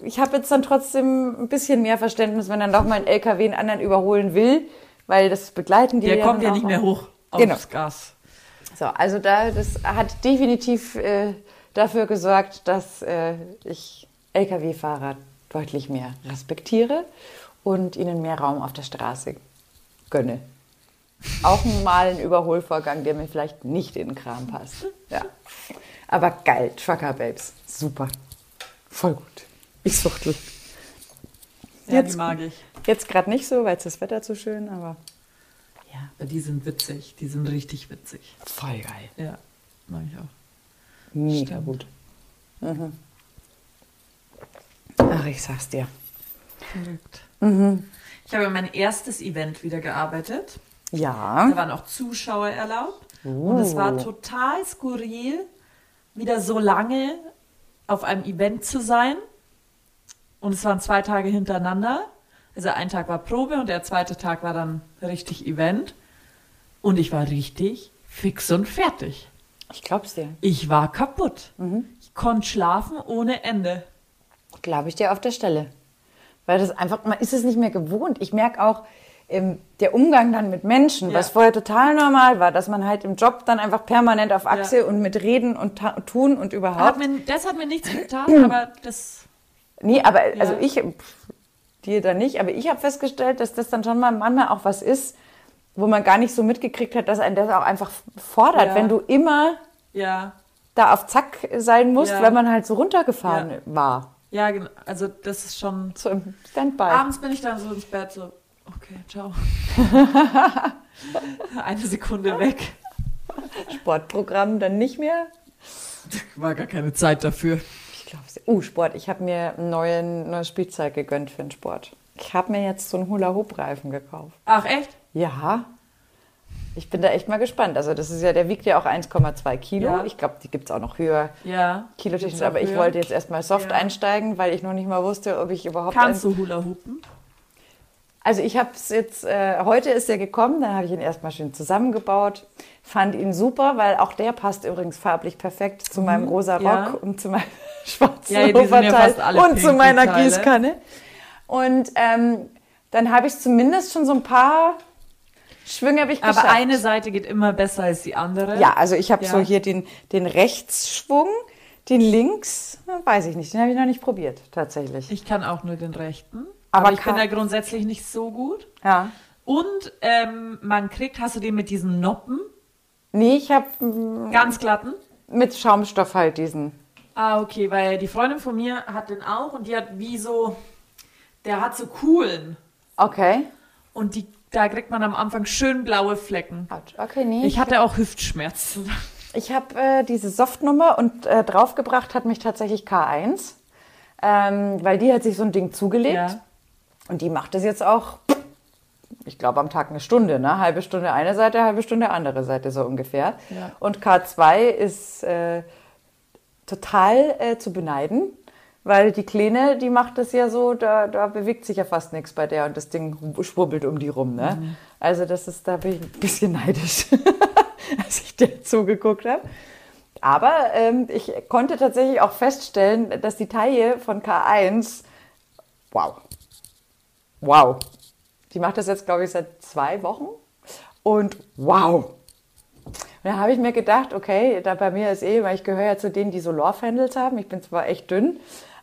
ich habe jetzt dann trotzdem ein bisschen mehr Verständnis, wenn dann doch mal ein LKW einen anderen überholen will, weil das begleiten die. Der kommt ja nicht mehr hoch aufs genau. Gas. So, also da, das hat definitiv äh, dafür gesorgt, dass äh, ich Lkw-Fahrer deutlich mehr respektiere und ihnen mehr Raum auf der Straße gönne. Auch mal ein Überholvorgang, der mir vielleicht nicht in den Kram passt. Ja. Aber geil, Trucker Babes, super. Voll gut. Ich suchtel. Ja, jetzt, die mag ich. Jetzt gerade nicht so, weil es das Wetter zu schön, aber ja. Die sind witzig, die sind richtig witzig. Voll geil. Ja, mag ich auch. Mega Stimmt. gut. Mhm. Ach, ich sag's dir. Verrückt. Mhm. Ich habe mein erstes Event wieder gearbeitet. Ja. Da waren auch Zuschauer erlaubt. Uh. Und es war oh. total skurril, wieder so lange auf einem Event zu sein. Und es waren zwei Tage hintereinander. Also ein Tag war Probe und der zweite Tag war dann richtig Event. Und ich war richtig fix und fertig. Ich glaub's dir. Ich war kaputt. Mhm. Ich konnte schlafen ohne Ende. Glaube ich dir auf der Stelle. Weil das einfach, man ist es nicht mehr gewohnt. Ich merke auch, der Umgang dann mit Menschen, ja. was vorher total normal war, dass man halt im Job dann einfach permanent auf Achse ja. und mit Reden und tun und überhaupt. Hat mir, das hat mir nichts getan, [CLEARS THROAT] aber das. Nee, aber ja. also ich, dir da nicht, aber ich habe festgestellt, dass das dann schon mal manchmal auch was ist, wo man gar nicht so mitgekriegt hat, dass ein das auch einfach fordert, wenn du immer da auf Zack sein musst, weil man halt so runtergefahren war. Ja, genau. Also das ist schon. So im Standby. Abends bin ich dann so ins Bett so, Okay, ciao. [LAUGHS] Eine Sekunde weg. Sportprogramm dann nicht mehr? War gar keine Zeit dafür. Ich glaube, oh, Sport. Ich habe mir ein neuen, neues Spielzeug gegönnt für den Sport. Ich habe mir jetzt so einen Hula-Hoop-Reifen gekauft. Ach, echt? Ja. Ich bin da echt mal gespannt. Also das ist ja, der wiegt ja auch 1,2 Kilo. Ja. Ich glaube, die gibt es auch noch höher. Ja. Kilotechnisch. Aber höher. ich wollte jetzt erstmal soft ja. einsteigen, weil ich noch nicht mal wusste, ob ich überhaupt. Kannst du Hula hoopen? Also ich habe es jetzt, äh, heute ist er gekommen, dann habe ich ihn erstmal schön zusammengebaut, fand ihn super, weil auch der passt übrigens farblich perfekt zu mhm, meinem rosa Rock ja. und zu meinem [LAUGHS] schwarzen ja, Oberteil ja und zu meiner Teile. Gießkanne. Und ähm, dann habe ich zumindest schon so ein paar Schwünge habe ich geschafft. Aber eine Seite geht immer besser als die andere. Ja, also ich habe so hier den, den Rechtsschwung, den links, weiß ich nicht, den habe ich noch nicht probiert, tatsächlich. Ich kann auch nur den rechten. Aber, ich bin da grundsätzlich nicht so gut. Ja. Und ähm, man kriegt, hast du den mit diesen Noppen? Nee, ich habe mm, ganz glatten. Mit Schaumstoff halt diesen. Ah, okay, weil die Freundin von mir hat den auch und die hat wie so, der hat so Kuhlen. Okay. Und die, da kriegt man am Anfang schön blaue Flecken. Okay, nee. Ich hatte auch Hüftschmerzen. [LAUGHS] Ich habe äh, diese Softnummer und äh, draufgebracht hat mich tatsächlich K1, ähm, weil die hat sich so ein Ding zugelegt. Ja. Und die macht es jetzt auch, ich glaube, am Tag eine Stunde, ne? Halbe Stunde eine Seite, halbe Stunde andere Seite, so ungefähr. Ja. Und K2 ist äh, total äh, zu beneiden, weil die Kleine, die macht das ja so, da, da bewegt sich ja fast nichts bei der und das Ding schwurbelt um die rum, ne? Mhm. Also das ist, da bin ich ein bisschen neidisch, [LAUGHS] als ich dir zugeguckt habe. Aber ähm, ich konnte tatsächlich auch feststellen, dass die Taille von K1, wow, wow. Die macht das jetzt, glaube ich, seit zwei Wochen. Und wow. Und da habe ich mir gedacht, okay, da bei mir ist eh, weil ich gehöre ja zu denen, die so Love-Handles haben. Ich bin zwar echt dünn,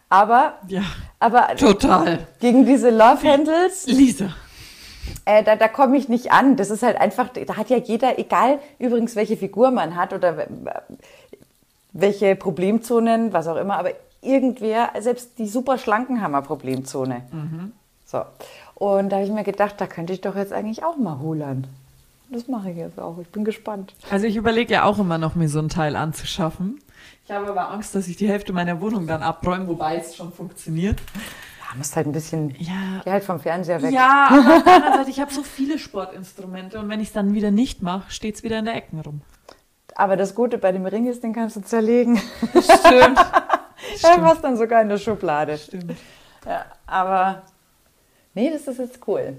aber, ja, aber total. gegen diese Love-Handles. Lisa. Äh, da da komme ich nicht an. Das ist halt einfach, da hat ja jeder, egal übrigens welche Figur man hat oder welche Problemzonen, was auch immer, aber irgendwer, selbst die super Schlanken haben eine Problemzone. So. Und da habe ich mir gedacht, da könnte ich doch jetzt eigentlich auch mal hulern. Das mache ich jetzt auch. Ich bin gespannt. Also ich überlege ja auch immer noch, mir so ein Teil anzuschaffen. Ich habe aber Angst, dass ich die Hälfte meiner Wohnung dann abräume, wobei es schon funktioniert. Ja, musst halt ein bisschen Ja, geh halt vom Fernseher weg. ja aber auf der anderen Seite, ich habe so viele Sportinstrumente und wenn ich es dann wieder nicht mache, steht es wieder in der Ecken rum. Aber das Gute bei dem Ring ist, den kannst du zerlegen. Stimmt. [LAUGHS] Er passt dann sogar in der Schublade. Stimmt. Ja, aber nee, das ist jetzt cool.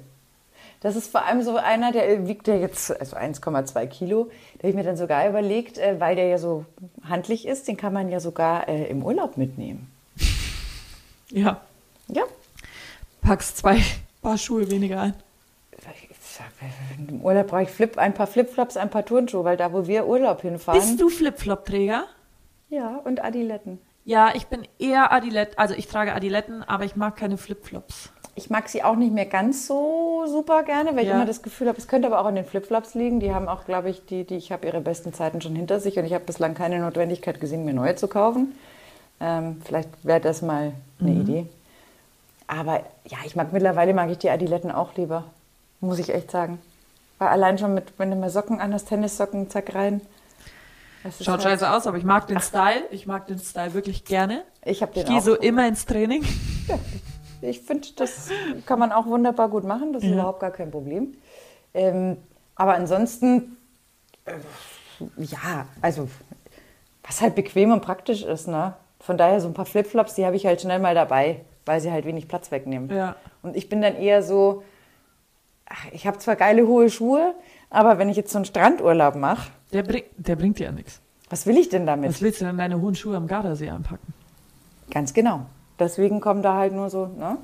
Das ist vor allem so einer, der wiegt ja jetzt also 1,2 Kilo. Da habe ich mir dann sogar überlegt, äh, weil der ja so handlich ist, den kann man ja sogar äh, im Urlaub mitnehmen. [LAUGHS] Ja, Ja. packst zwei Paar Schuhe weniger ein. Im Urlaub brauche ich Flip, ein paar Flipflops, ein paar Turnschuhe, weil da, wo wir Urlaub hinfahren. Bist du Flipflop-Träger? Ja, und Adiletten. Ja, ich bin eher Adilette, also ich trage Adiletten, aber ich mag keine Flipflops. Ich mag sie auch nicht mehr ganz so super gerne, weil ich Ja. immer das Gefühl habe, es könnte aber auch an den Flipflops liegen. Die haben auch, glaube ich, die, die ich habe ihre besten Zeiten schon hinter sich und ich habe bislang keine Notwendigkeit gesehen, mir neue zu kaufen. Ähm, vielleicht wäre das mal eine Idee. Aber ja, ich mag mittlerweile mag ich die Adiletten auch lieber, muss ich echt sagen. Weil allein schon mit, wenn du mal Socken an hast, Tennissocken, zack rein. Schaut halt- scheiße aus, aber ich mag den Style. Ich mag den Style wirklich gerne. Ich habe den Ich gehe so immer ins Training. [LAUGHS] Ich finde, das kann man auch wunderbar gut machen. Das ist Ja. überhaupt gar kein Problem. Ähm, aber ansonsten, äh, ja, also, was halt bequem und praktisch ist, ne? Von daher so ein paar Flipflops, die habe ich halt schnell mal dabei, weil sie halt wenig Platz wegnehmen. Ja. Und ich bin dann eher so, ach, ich habe zwar geile hohe Schuhe, aber wenn ich jetzt so einen Strandurlaub mache, Der, bring, der bringt dir ja nichts. was will ich denn damit? Was willst du denn deine hohen Schuhe am Gardasee anpacken? Ganz genau. Deswegen kommen da halt nur so, ne?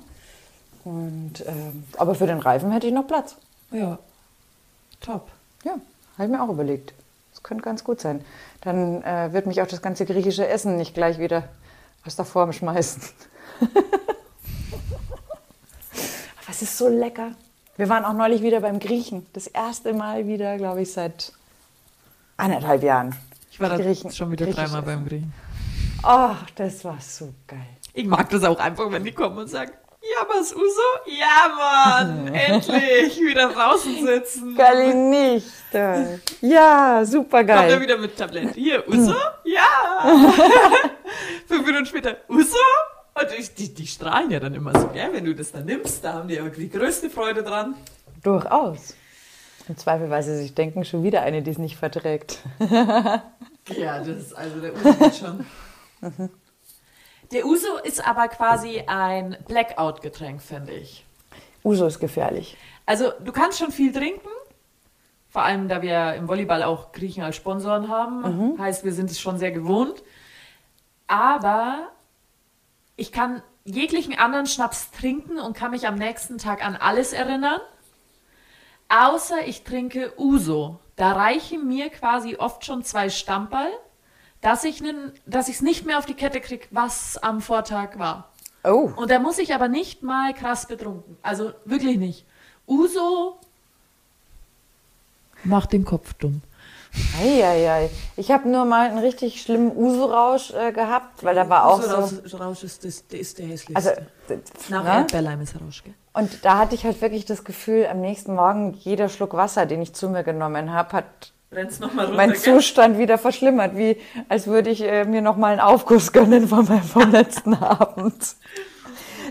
Und, ähm, aber für den Reifen hätte ich noch Platz. Ja. Top. Ja, habe ich mir auch überlegt. Das könnte ganz gut sein. Dann äh, wird mich auch das ganze griechische Essen nicht gleich wieder aus der Form schmeißen. [LAUGHS] Aber es ist so lecker. Wir waren auch neulich wieder beim Griechen. Das erste Mal wieder, glaube ich, seit anderthalb Jahren. Ich war da schon wieder dreimal beim Griechen. Ach, das war so geil. Ich mag das auch einfach, wenn die kommen und sagen, ja, was, Uso? Ja, Mann, [LAUGHS] endlich, wieder draußen sitzen. Geil nicht. Ja, super Kommt er geil. wieder mit Tablett. Hier, Uso? Ja. [LAUGHS] Fünf Minuten später, Uso? Und ich, die, die strahlen ja dann immer so, gell? Wenn du das dann nimmst, da haben die aber die größte Freude dran. Durchaus. Im Zweifel, weil sie sich denken, schon wieder eine, die es nicht verträgt. [LAUGHS] Ja, das ist also der Uso geht schon. [LAUGHS] Der Uso ist aber quasi ein Blackout-Getränk, finde ich. Uso ist gefährlich. Also du kannst schon viel trinken, vor allem da wir im Volleyball auch Griechen als Sponsoren haben, heißt wir sind es schon sehr gewohnt. Aber ich kann jeglichen anderen Schnaps trinken und kann mich am nächsten Tag an alles erinnern, außer ich trinke Uso. Da reichen mir quasi oft schon zwei Stamperl, dass ich es nicht mehr auf die Kette kriege, was am Vortag war. Oh. Und da muss ich aber nicht mal krass betrunken. Also wirklich nicht. Uso macht den Kopf dumm. Eieiei. Ich habe nur mal einen richtig schlimmen Uso-Rausch äh, gehabt, weil da war auch so. Rausch, Rausch ist, ist der hässlichste. Also, Nach ne? Erdbeerleim ist Rausch, gell? Und da hatte ich halt wirklich das Gefühl, am nächsten Morgen jeder Schluck Wasser, den ich zu mir genommen habe, hat nochmal mein? Zustand wieder verschlimmert, wie als würde ich äh, mir noch mal einen Aufguss [LAUGHS] gönnen von meinem vom letzten Abend.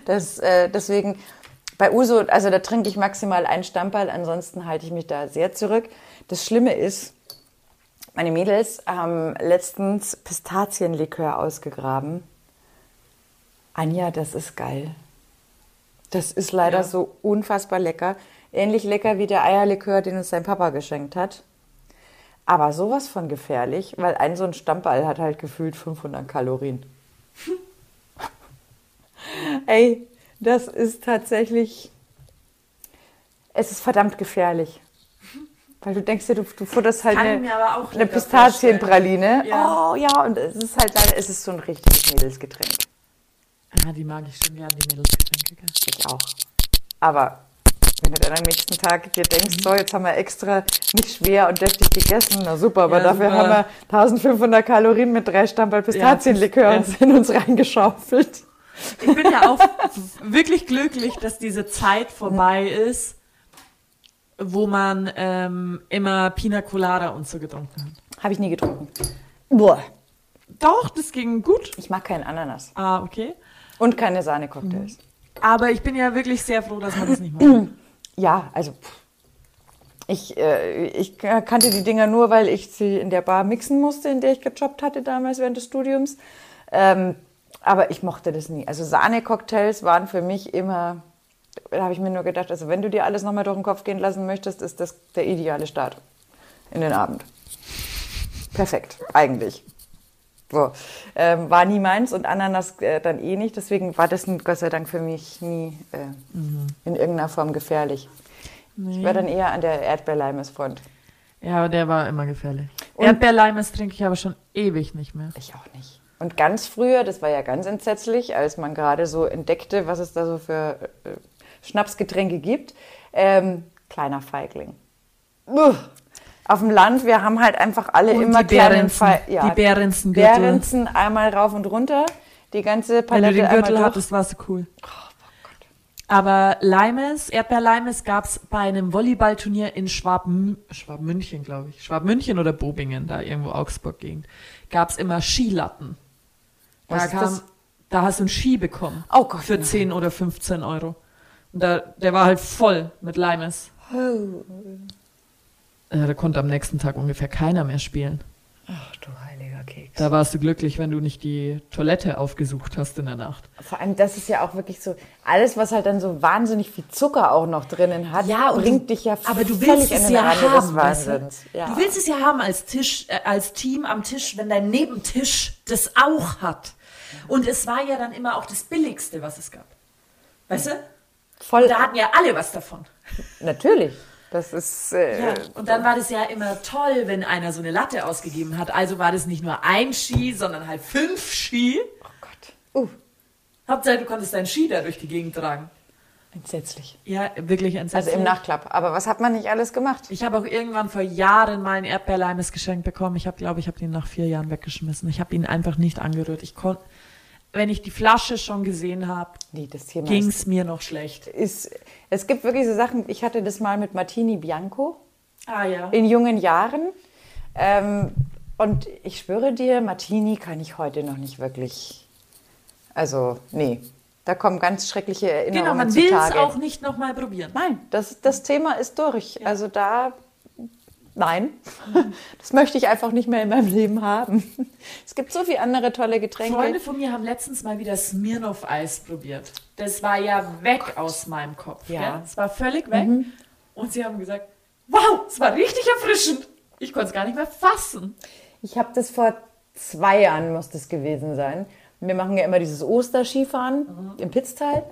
Das, äh, deswegen bei Uso, also da trinke ich maximal ein Stamperl, ansonsten halte ich mich da sehr zurück. Das Schlimme ist, meine Mädels haben letztens Pistazienlikör ausgegraben. Anja, das ist geil. Das ist leider Ja. so unfassbar lecker. Ähnlich lecker wie der Eierlikör, den uns sein Papa geschenkt hat. Aber sowas von gefährlich, weil ein so ein Stammball hat halt gefühlt 500 Kalorien. [LAUGHS] Ey, das ist tatsächlich, es ist verdammt gefährlich. Weil du denkst dir, du, du futterst halt eine, eine Pistazienpraline. Ja. Oh ja, und es ist halt leider, es ist so ein richtiges Mädelsgetränk. Ah, die mag ich schon gern, die Mädelsgetränke? Ich auch. Aber Wenn du dann am nächsten Tag dir denkst, so, jetzt haben wir extra nicht schwer und deftig gegessen, na super, aber Ja, dafür super. haben wir 1500 Kalorien mit drei Stammball Pistazienlikör Ja. uns in uns reingeschaufelt. Ich bin ja auch [LAUGHS] wirklich glücklich, dass diese Zeit vorbei ist, wo man ähm, immer Pina Colada und so getrunken hat. Habe ich nie getrunken. Boah. Doch, das ging gut. Ich mag keinen Ananas. Ah, okay. Und keine Sahne-Cocktails. Aber ich bin ja wirklich sehr froh, dass man das nicht macht. [CLEARS THROAT] Ja, also ich, äh, ich kannte die Dinger nur, weil ich sie in der Bar mixen musste, in der ich gejobbt hatte damals während des Studiums. Ähm, aber ich mochte das nie. Also Sahne-Cocktails waren für mich immer, da habe ich mir nur gedacht, also wenn du dir alles nochmal durch den Kopf gehen lassen möchtest, ist das der ideale Start in den Abend. Perfekt, eigentlich. So, ähm, war nie meins und Ananas äh, dann eh nicht. Deswegen war das Gott sei Dank für mich nie äh, in irgendeiner Form gefährlich. Ich war dann eher an der Erdbeerleimes-Front. Ja, aber der war immer gefährlich. Und- Erdbeerleimes trinke ich aber schon ewig nicht mehr. Ich auch nicht. Und ganz früher, das war ja ganz entsetzlich, als man gerade so entdeckte, was es da so für äh, Schnapsgetränke gibt. Ähm, kleiner Feigling. Uah. Auf dem Land, wir haben halt einfach alle Und immer die kleinen Behrensen, Fe ja, die Behrensengürtel. Behrensen einmal rauf und runter, die ganze Wenn du Palette den Gürtel hattest, warst du cool. Aber Limes, Erdbeerlimes gab es bei einem Volleyballturnier in Schwabm Schwabmünchen, glaube ich. Schwabmünchen oder Bobingen, da irgendwo Augsburg-Gegend. Gab es immer Skilatten. Da, kam, da hast du einen Ski bekommen. Oh Gott, Für nein. 10 oder 15 Euro. Und da, der war halt voll mit Limes. Oh. Äh, da konnte am nächsten Tag ungefähr keiner mehr spielen. Ach du heiliger Keks. Da warst du glücklich, wenn du nicht die Toilette aufgesucht hast in der Nacht. Vor allem, das ist ja auch wirklich so, alles, was halt dann so wahnsinnig viel Zucker auch noch drinnen hat, und bringt du- dich ja aber du willst es ja Rande des haben, weißt. Ja. Du willst es ja haben als Tisch, äh, als Team am Tisch, wenn dein Nebentisch das auch hat. Und es war ja dann immer auch das Billigste, was es gab. Weißt du? Voll, Und da hatten ja alle was davon. natürlich. Das ist, äh, Ja. Und dann war das ja immer toll, wenn einer so eine Latte ausgegeben hat. Also war das nicht nur ein Ski, sondern halt fünf Ski. oh Gott. Uh, Hauptsache, du konntest deinen Ski da durch die Gegend tragen. entsetzlich. Ja, wirklich entsetzlich. Also im Nachklapp. Aber was hat man nicht alles gemacht? Ich habe auch irgendwann vor Jahren mal ein Erdbeerleimes geschenkt bekommen. Ich habe, glaube ich, habe den nach vier Jahren weggeschmissen. Ich habe ihn einfach nicht angerührt. Ich konnte, wenn ich die Flasche schon gesehen habe, Nee, ging es mir noch schlecht. ist, es gibt wirklich so Sachen, ich hatte das mal mit Martini Bianco Ah ja. in jungen Jahren. Ähm, und ich schwöre dir, Martini kann ich heute noch nicht wirklich, also nee, da kommen ganz schreckliche Erinnerungen Genau, man will es auch nicht nochmal probieren. Nein, das, das Thema ist durch. Also da, nein, das möchte ich einfach nicht mehr in meinem Leben haben. Es gibt so viele andere tolle Getränke. Freunde von mir haben letztens mal wieder Smirnoff-Eis probiert. Das war ja weg aus meinem Kopf. Ja. Ja. Es war völlig weg. Und sie haben gesagt, wow, es war richtig erfrischend. Ich konnte es gar nicht mehr fassen. Ich habe das vor zwei Jahren, muss das gewesen sein. Wir machen ja immer dieses Osterskifahren im Pitztal.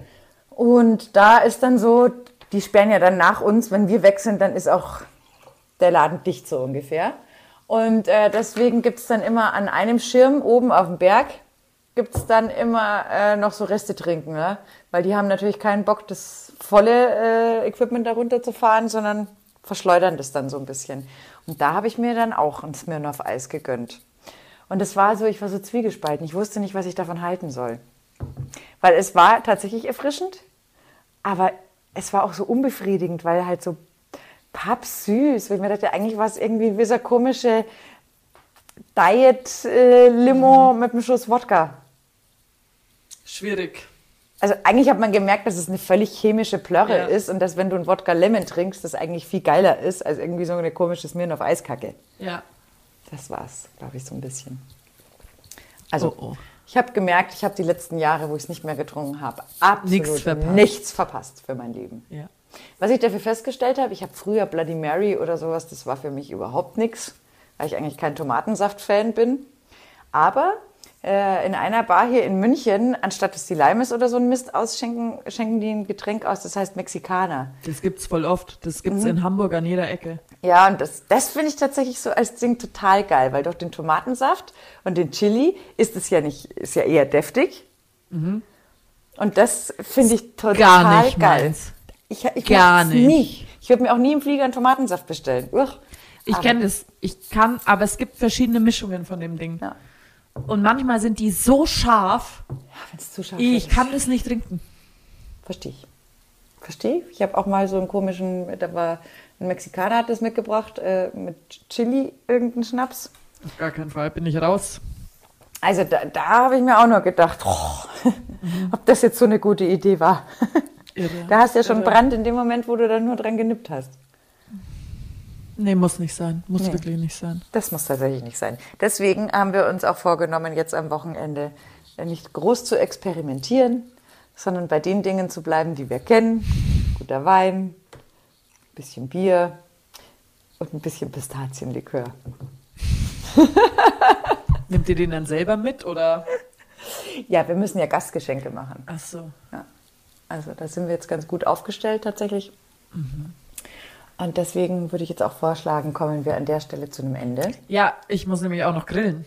Und da ist dann so, die sperren ja dann nach uns, wenn wir weg sind, dann ist auch der Laden dicht so ungefähr. Und äh, deswegen gibt es dann immer an einem Schirm oben auf dem Berg, gibt es dann immer äh, noch so Reste trinken. Ne? Weil die haben natürlich keinen Bock, das volle äh, Equipment darunter zu fahren, sondern verschleudern das dann so ein bisschen. Und da habe ich mir dann auch ein Smirnoff Eis gegönnt. Und es war so, ich war so zwiegespalten. Ich wusste nicht, was ich davon halten soll. Weil es war tatsächlich erfrischend, aber es war auch so unbefriedigend, weil halt so pappsüß. Weil ich mir dachte, eigentlich war es irgendwie wie so eine komische Diet-Limo mit einem Schuss Wodka. Schwierig. Also eigentlich hat man gemerkt, dass es eine völlig chemische Plörre Ja. ist und dass wenn du einen Wodka Lemon trinkst, das eigentlich viel geiler ist als irgendwie so eine komische Smirnoff Eiskacke. Ja. Das war's, glaube ich, so ein bisschen. Also, Oh, oh. ich habe gemerkt, ich habe die letzten Jahre, wo ich es nicht mehr getrunken habe, absolut Nichts verpasst. nichts verpasst für mein Leben. Ja. Was ich dafür festgestellt habe, ich habe früher Bloody Mary oder sowas, das war für mich überhaupt nichts, weil ich eigentlich kein Tomatensaft-Fan bin. Aber äh, in einer Bar hier in München, anstatt dass die Limes oder so ein Mist ausschenken, schenken die ein Getränk aus, das heißt Mexikaner. Das gibt's voll oft. Das gibt's Mhm. in Hamburg an jeder Ecke. Ja, und das, das finde ich tatsächlich so als Ding total geil, weil durch den Tomatensaft und den Chili ist es ja nicht, ist ja eher deftig. Und das finde ich total Gar nicht geil. meins. Ich, ich Gar nicht. Nie. Ich würde mir auch nie im Flieger einen Tomatensaft bestellen. Uch. Ich Aber- kenne das. Ich kann, aber es gibt verschiedene Mischungen von dem Ding. Ja. Und manchmal sind die so scharf, Wenn es zu scharf ich ist. kann das nicht trinken. Verstehe ich. Verstehe ich. Ich habe auch mal so einen komischen, da war ein Mexikaner hat das mitgebracht, äh, mit Chili, irgendeinen Schnaps. Auf gar keinen Fall bin ich raus. Also da, da habe ich mir auch nur gedacht, oh, [LAUGHS] ob das jetzt so eine gute Idee war. [LAUGHS] Irre. Da hast du ja schon Irre. Brand in dem Moment, wo du dann nur dran genippt hast. Nee, muss nicht sein. Muss Nee. wirklich nicht sein. Das muss tatsächlich nicht sein. Deswegen haben wir uns auch vorgenommen, jetzt am Wochenende nicht groß zu experimentieren, sondern bei den Dingen zu bleiben, die wir kennen. Guter Wein, bisschen Bier und ein bisschen Pistazienlikör. Nimmt ihr den dann selber mit oder? Ja, wir müssen ja Gastgeschenke machen. Ach so. Ja. Also da sind wir jetzt ganz gut aufgestellt tatsächlich. Und deswegen würde ich jetzt auch vorschlagen, kommen wir an der Stelle zu einem Ende. Ja, ich muss nämlich auch noch grillen.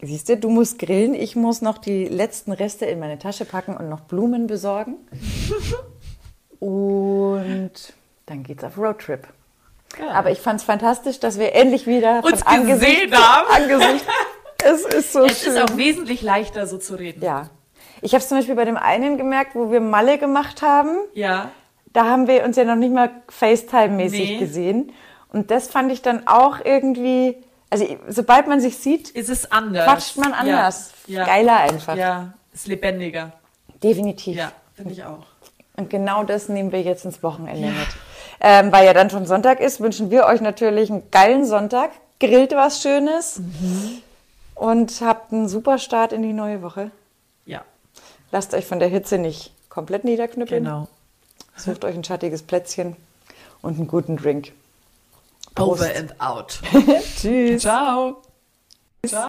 Siehst du, du musst grillen, ich muss noch die letzten Reste in meine Tasche packen und noch Blumen besorgen. [LAUGHS] und dann geht's auf Roadtrip. Aber ich fand es fantastisch, dass wir endlich wieder Uns von Angesicht gesehen haben. Angesicht. [LAUGHS] Es ist so Es schön. ist auch wesentlich leichter, so zu reden. ja. Ich habe es zum Beispiel bei dem einen gemerkt, wo wir Malle gemacht haben. Ja. Da haben wir uns ja noch nicht mal FaceTime-mäßig Nee. gesehen. Und das fand ich dann auch irgendwie, also sobald man sich sieht, Ist es anders. quatscht man anders. Ja. ja. Geiler einfach. Ja, ist lebendiger. Definitiv. Ja, finde ich auch. Und genau das nehmen wir jetzt ins Wochenende mit. Ähm, weil ja dann schon Sonntag ist, wünschen wir euch natürlich einen geilen Sonntag. Grillt was Schönes und habt einen super Start in die neue Woche. Lasst euch von der Hitze nicht komplett niederknüppeln. genau. Sucht euch ein schattiges Plätzchen und einen guten Drink. Prost. Over and out. [LAUGHS] [LAUGHS] Tschüss. Ciao.